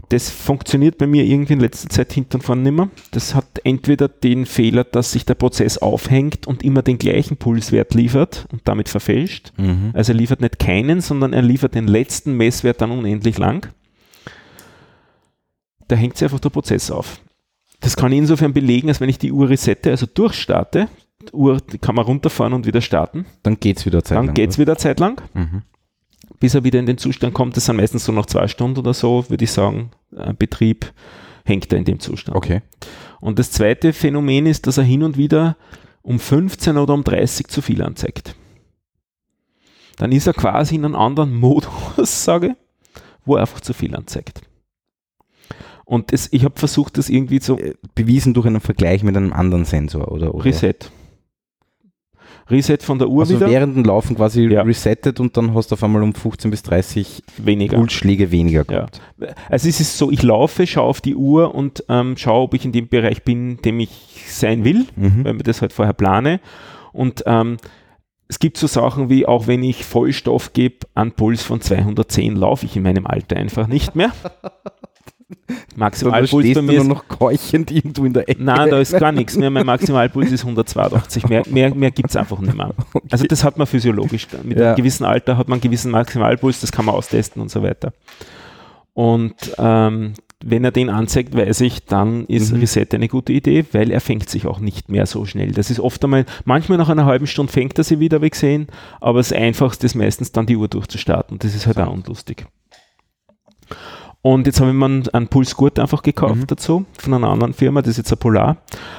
Speaker 1: das funktioniert bei mir irgendwie in letzter Zeit hinten und vorne nicht mehr. Das hat entweder den Fehler, dass sich der Prozess aufhängt und immer den gleichen Pulswert liefert und damit verfälscht. Mhm. Also er liefert nicht keinen, sondern er liefert den letzten Messwert dann unendlich lang. Da hängt sich einfach der Prozess auf. Das kann ich insofern belegen, als wenn ich die Uhr resette, also durchstarte, die Uhr kann man runterfahren und wieder starten.
Speaker 2: Dann geht es wieder
Speaker 1: zeitlang. Dann geht es wieder zeitlang. Mhm bis er wieder in den Zustand kommt. Das sind meistens so noch zwei Stunden oder so, würde ich sagen, Betrieb hängt er in dem Zustand.
Speaker 2: Okay.
Speaker 1: Und das zweite Phänomen ist, dass er hin und wieder um 15 oder um 30 zu viel anzeigt. Dann ist er quasi in einem anderen (laughs) Modus, sage wo er einfach zu viel anzeigt. Und das, ich habe versucht, das irgendwie zu. Äh,
Speaker 2: bewiesen durch einen Vergleich mit einem anderen Sensor, oder? oder?
Speaker 1: Reset. Reset von der Uhr
Speaker 2: also wieder. während dem Laufen quasi ja. resettet und dann hast du auf einmal um 15 bis 30
Speaker 1: weniger.
Speaker 2: Pulsschläge weniger gehabt.
Speaker 1: Ja. Also es ist so, ich laufe, schaue auf die Uhr und ähm, schaue, ob ich in dem Bereich bin, dem ich sein will, mhm. weil mir das halt vorher plane. Und ähm, es gibt so Sachen wie, auch wenn ich Vollstoff gebe, an Puls von 210 laufe ich in meinem Alter einfach nicht mehr. (laughs)
Speaker 2: Maximalpuls ist noch keuchend irgendwo in der Ecke.
Speaker 1: Nein, da ist gar nichts mehr. Mein Maximalpuls ist 182. Mehr, mehr, mehr gibt es einfach nicht mehr. (laughs) Okay. Also das hat man physiologisch. Mit ja. einem gewissen Alter hat man einen gewissen Maximalpuls, das kann man austesten und so weiter. Und ähm, wenn er den anzeigt, weiß ich, dann ist mhm. Reset eine gute Idee, weil er fängt sich auch nicht mehr so schnell. Das ist oft einmal, manchmal nach einer halben Stunde fängt er sie wieder, wie gesehen, aber das Einfachste ist meistens dann die Uhr durchzustarten. Das ist halt auch unlustig. Und jetzt habe ich mir einen Pulsgurt einfach gekauft mhm. dazu, von einer anderen Firma, das ist jetzt ein Polar.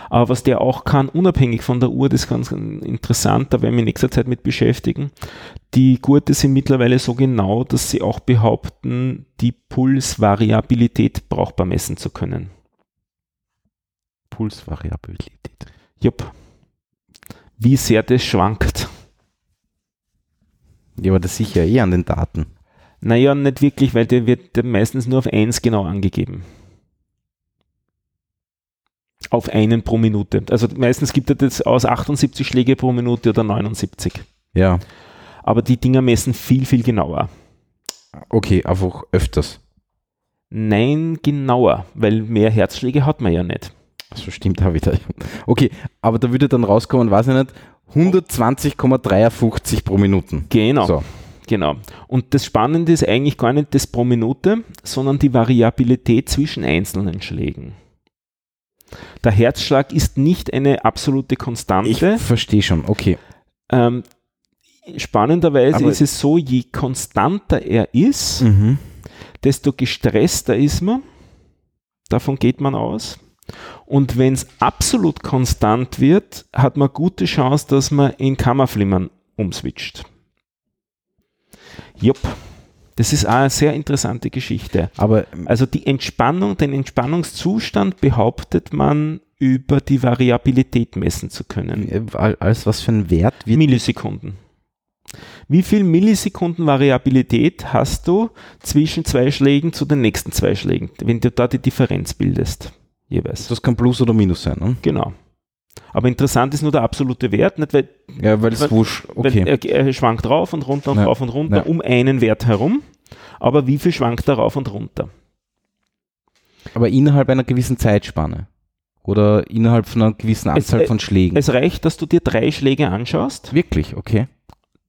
Speaker 1: Aber was der auch kann, unabhängig von der Uhr, das ist ganz interessant, da werden wir in nächster Zeit mit beschäftigen. Die Gurte sind mittlerweile so genau, dass sie auch behaupten, die Pulsvariabilität brauchbar messen zu können.
Speaker 2: Pulsvariabilität?
Speaker 1: Jupp. Wie sehr das schwankt.
Speaker 2: Ja, aber das sicher eh an den Daten.
Speaker 1: Naja, nicht wirklich, weil der wird meistens nur auf 1 genau angegeben. Auf einen pro Minute. Also meistens gibt er das aus 78 Schläge pro Minute oder 79.
Speaker 2: Ja.
Speaker 1: Aber die Dinger messen viel, viel genauer.
Speaker 2: Okay, einfach öfters.
Speaker 1: Nein, genauer, weil mehr Herzschläge hat man ja nicht.
Speaker 2: So stimmt da wieder. (laughs) Okay, aber da würde dann rauskommen, weiß ich nicht, 120,53 pro Minute.
Speaker 1: Genau. So. Genau. Und das Spannende ist eigentlich gar nicht das pro Minute, sondern die Variabilität zwischen einzelnen Schlägen. Der Herzschlag ist nicht eine absolute Konstante.
Speaker 2: Ich verstehe schon, okay.
Speaker 1: Ähm, spannenderweise Aber ist es so, je konstanter er ist, mhm. desto gestresster ist man. Davon geht man aus. Und wenn es absolut konstant wird, hat man gute Chance, dass man in Kammerflimmern umswitcht. Jupp. Das ist auch eine sehr interessante Geschichte.
Speaker 2: Aber
Speaker 1: also die Entspannung, den Entspannungszustand behauptet man über die Variabilität messen zu können.
Speaker 2: Als was für ein Wert?
Speaker 1: Millisekunden. Wie viel Millisekunden Variabilität hast du zwischen zwei Schlägen zu den nächsten zwei Schlägen, wenn du da die Differenz bildest?
Speaker 2: Jeweils. Das kann Plus oder Minus sein, ne?
Speaker 1: Genau. Aber interessant ist nur der absolute Wert, nicht? Weil,
Speaker 2: ja, weil es wusch,
Speaker 1: okay. er, er, schwankt rauf und runter und ja. rauf und runter ja. um einen Wert herum. Aber wie viel schwankt da rauf und runter?
Speaker 2: Aber innerhalb einer gewissen Zeitspanne. Oder innerhalb von einer gewissen Anzahl
Speaker 1: es,
Speaker 2: von Schlägen.
Speaker 1: Es reicht, dass du dir drei Schläge anschaust.
Speaker 2: Wirklich, okay.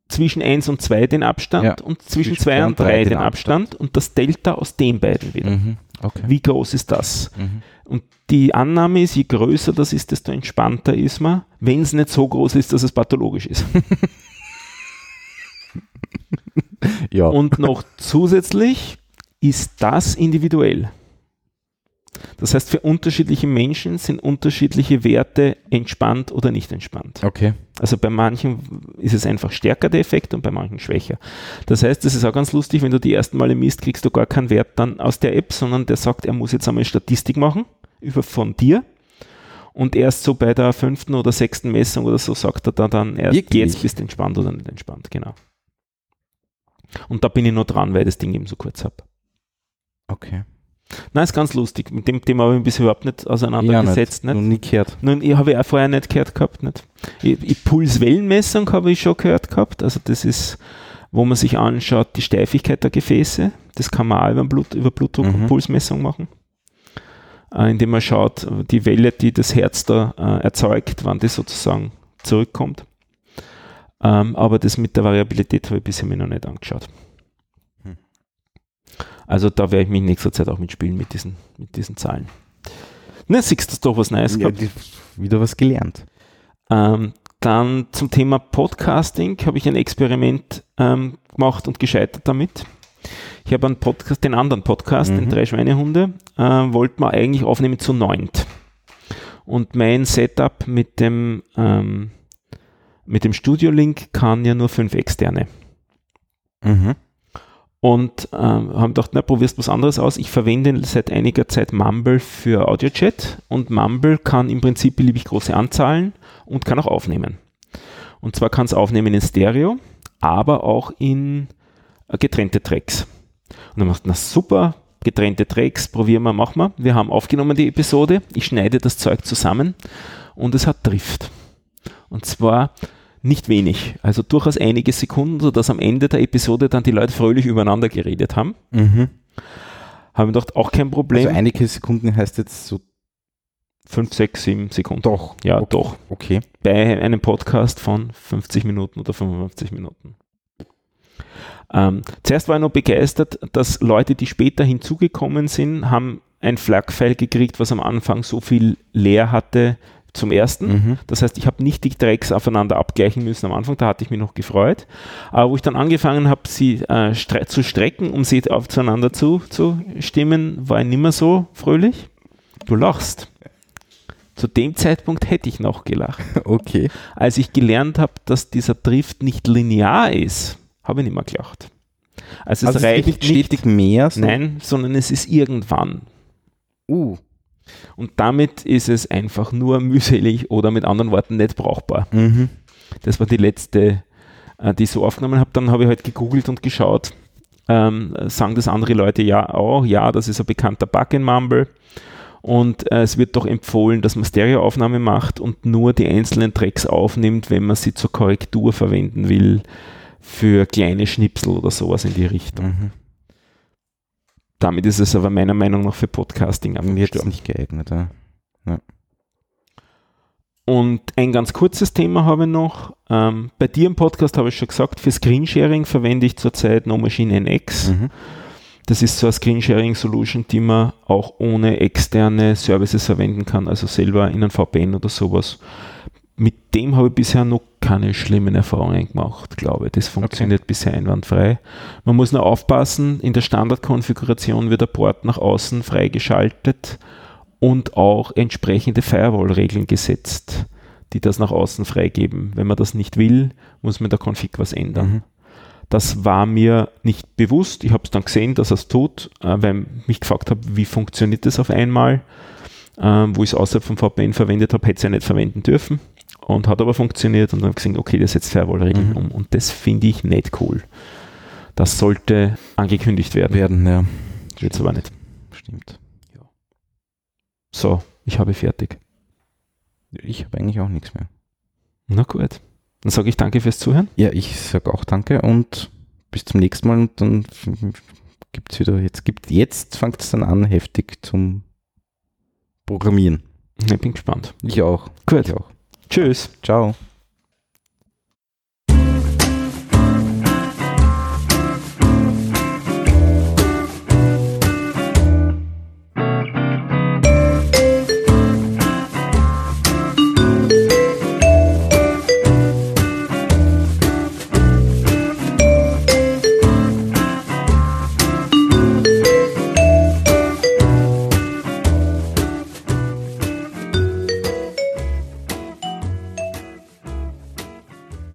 Speaker 1: Zwischen 1 und 2 den Abstand ja. und zwischen 2 und 3 den, den Abstand. Abstand. und das Delta aus den beiden wieder. Mhm. Okay. Wie groß ist das? Mhm. Und die Annahme ist, je größer das ist, desto entspannter ist man, wenn es nicht so groß ist, dass es pathologisch ist. (laughs) ja. Und noch zusätzlich ist das individuell. Das heißt, für unterschiedliche Menschen sind unterschiedliche Werte entspannt oder nicht entspannt.
Speaker 2: Okay.
Speaker 1: Also bei manchen ist es einfach stärker der Effekt und bei manchen schwächer. Das heißt, das ist auch ganz lustig, wenn du die ersten Male misst, kriegst du gar keinen Wert dann aus der App, sondern der sagt, er muss jetzt einmal Statistik machen über von dir. Und erst so bei der fünften oder sechsten Messung oder so sagt er dann, dann erst Wirklich? jetzt bist du entspannt oder nicht entspannt, genau. Und da bin ich noch dran, weil ich das Ding eben so kurz habe.
Speaker 2: Okay.
Speaker 1: Nein, ist ganz lustig. Mit dem Thema habe ich mich bisher überhaupt nicht auseinandergesetzt. Ja, nicht.
Speaker 2: nicht. nie gehört.
Speaker 1: Nun, ich habe ich auch vorher nicht gehört gehabt. Nicht. Ich, ich Pulswellenmessung habe ich schon gehört gehabt. Also das ist, wo man sich anschaut, die Steifigkeit der Gefäße. Das kann man auch über, Blut, über Blutdruck mhm. und Pulsmessung machen. Äh, indem man schaut, die Welle, die das Herz da äh, erzeugt, wann das sozusagen zurückkommt. Ähm, aber das mit der Variabilität habe ich bisher mir noch nicht angeschaut. Also da werde ich mich in nächster Zeit auch mitspielen mit diesen, mit diesen Zahlen. Na, siehst du doch was Neues
Speaker 2: ja, gehabt. Wieder was gelernt.
Speaker 1: Ähm, dann zum Thema Podcasting habe ich ein Experiment ähm, gemacht und gescheitert damit. Ich habe einen Podcast, den anderen Podcast, mhm. den Drei Schweinehunde, äh, wollte man eigentlich aufnehmen zu neunt. Und mein Setup mit dem, ähm, mit dem Studio-Link kann ja nur fünf externe. Mhm und ähm, haben gedacht, na, probierst was anderes aus. Ich verwende seit einiger Zeit Mumble für AudioChat und Mumble kann im Prinzip beliebig große Anzahlen und kann auch aufnehmen. Und zwar kann es aufnehmen in Stereo, aber auch in äh, getrennte Tracks. Und dann macht na super, getrennte Tracks, probieren wir, machen wir. Wir haben aufgenommen die Episode, ich schneide das Zeug zusammen und es hat Drift. Und zwar nicht wenig, also durchaus einige Sekunden, sodass am Ende der Episode dann die Leute fröhlich übereinander geredet haben. Mhm. Haben wir gedacht, auch kein Problem. Also
Speaker 2: einige Sekunden heißt jetzt so
Speaker 1: 5, 6, 7 Sekunden.
Speaker 2: Doch.
Speaker 1: Ja, okay. doch.
Speaker 2: Okay.
Speaker 1: Bei einem Podcast von 50 Minuten oder 55 Minuten. Ähm, zuerst war ich noch begeistert, dass Leute, die später hinzugekommen sind, haben ein FLAC-File gekriegt, was am Anfang so viel leer hatte, zum ersten. Mhm. Das heißt, ich habe nicht die Tracks aufeinander abgleichen müssen am Anfang, da hatte ich mich noch gefreut. Aber wo ich dann angefangen habe, sie äh, stre zu strecken, um sie aufeinander zu, zu stimmen, war ich nicht mehr so fröhlich. Du lachst. Zu dem Zeitpunkt hätte ich noch gelacht. (laughs)
Speaker 2: Okay.
Speaker 1: Als ich gelernt habe, dass dieser Drift nicht linear ist, habe ich nicht mehr gelacht. Also es also reicht nicht
Speaker 2: stetig mehr.
Speaker 1: So? Nein, sondern es ist irgendwann. Uh. Und damit ist es einfach nur mühselig oder mit anderen Worten nicht brauchbar. Mhm. Das war die letzte, äh, die ich so aufgenommen habe. Dann habe ich halt gegoogelt und geschaut. Ähm, sagen das andere Leute ja auch, ja, das ist ein bekannter Bug in Mumble. Und äh, es wird doch empfohlen, dass man Stereoaufnahme macht und nur die einzelnen Tracks aufnimmt, wenn man sie zur Korrektur verwenden will, für kleine Schnipsel oder sowas in die Richtung. Mhm. Damit ist es aber meiner Meinung nach für Podcasting
Speaker 2: einfach Jetzt nicht geeignet. Ja. ja.
Speaker 1: Und ein ganz kurzes Thema habe ich noch. Ähm, bei dir im Podcast habe ich schon gesagt, für Screensharing verwende ich zurzeit No Machine NX. Mhm. Das ist so eine Screensharing-Solution, die man auch ohne externe Services verwenden kann, also selber in ein VPN oder sowas mit dem habe ich bisher noch keine schlimmen Erfahrungen gemacht, glaube ich. Das funktioniert okay. bisher einwandfrei. Man muss nur aufpassen, in der Standardkonfiguration wird der Port nach außen freigeschaltet und auch entsprechende Firewall-Regeln gesetzt, die das nach außen freigeben. Wenn man das nicht will, muss man in der Config was ändern. Mhm. Das war mir nicht bewusst. Ich habe es dann gesehen, dass er es tut, äh, weil ich mich gefragt habe, wie funktioniert das auf einmal. Ähm, wo ich es außerhalb vom VPN verwendet habe, hätte es ja nicht verwenden dürfen und hat aber funktioniert und dann gesehen, okay, das setzt Firewall-Regeln mhm. um und das finde ich nicht cool. Das sollte angekündigt werden.
Speaker 2: Werden, ja.
Speaker 1: Jetzt aber nicht.
Speaker 2: Stimmt. Ja.
Speaker 1: So, ich habe fertig.
Speaker 2: Ich habe eigentlich auch nichts mehr.
Speaker 1: Na gut. Dann sage ich danke fürs Zuhören.
Speaker 2: Ja, ich sage auch danke und bis zum nächsten Mal und dann gibt's wieder, jetzt gibt, jetzt fängt es dann an, heftig zum Programmieren.
Speaker 1: Ich bin gespannt.
Speaker 2: Ich auch.
Speaker 1: Gut.
Speaker 2: Ich auch.
Speaker 1: Tschüss.
Speaker 2: Ciao.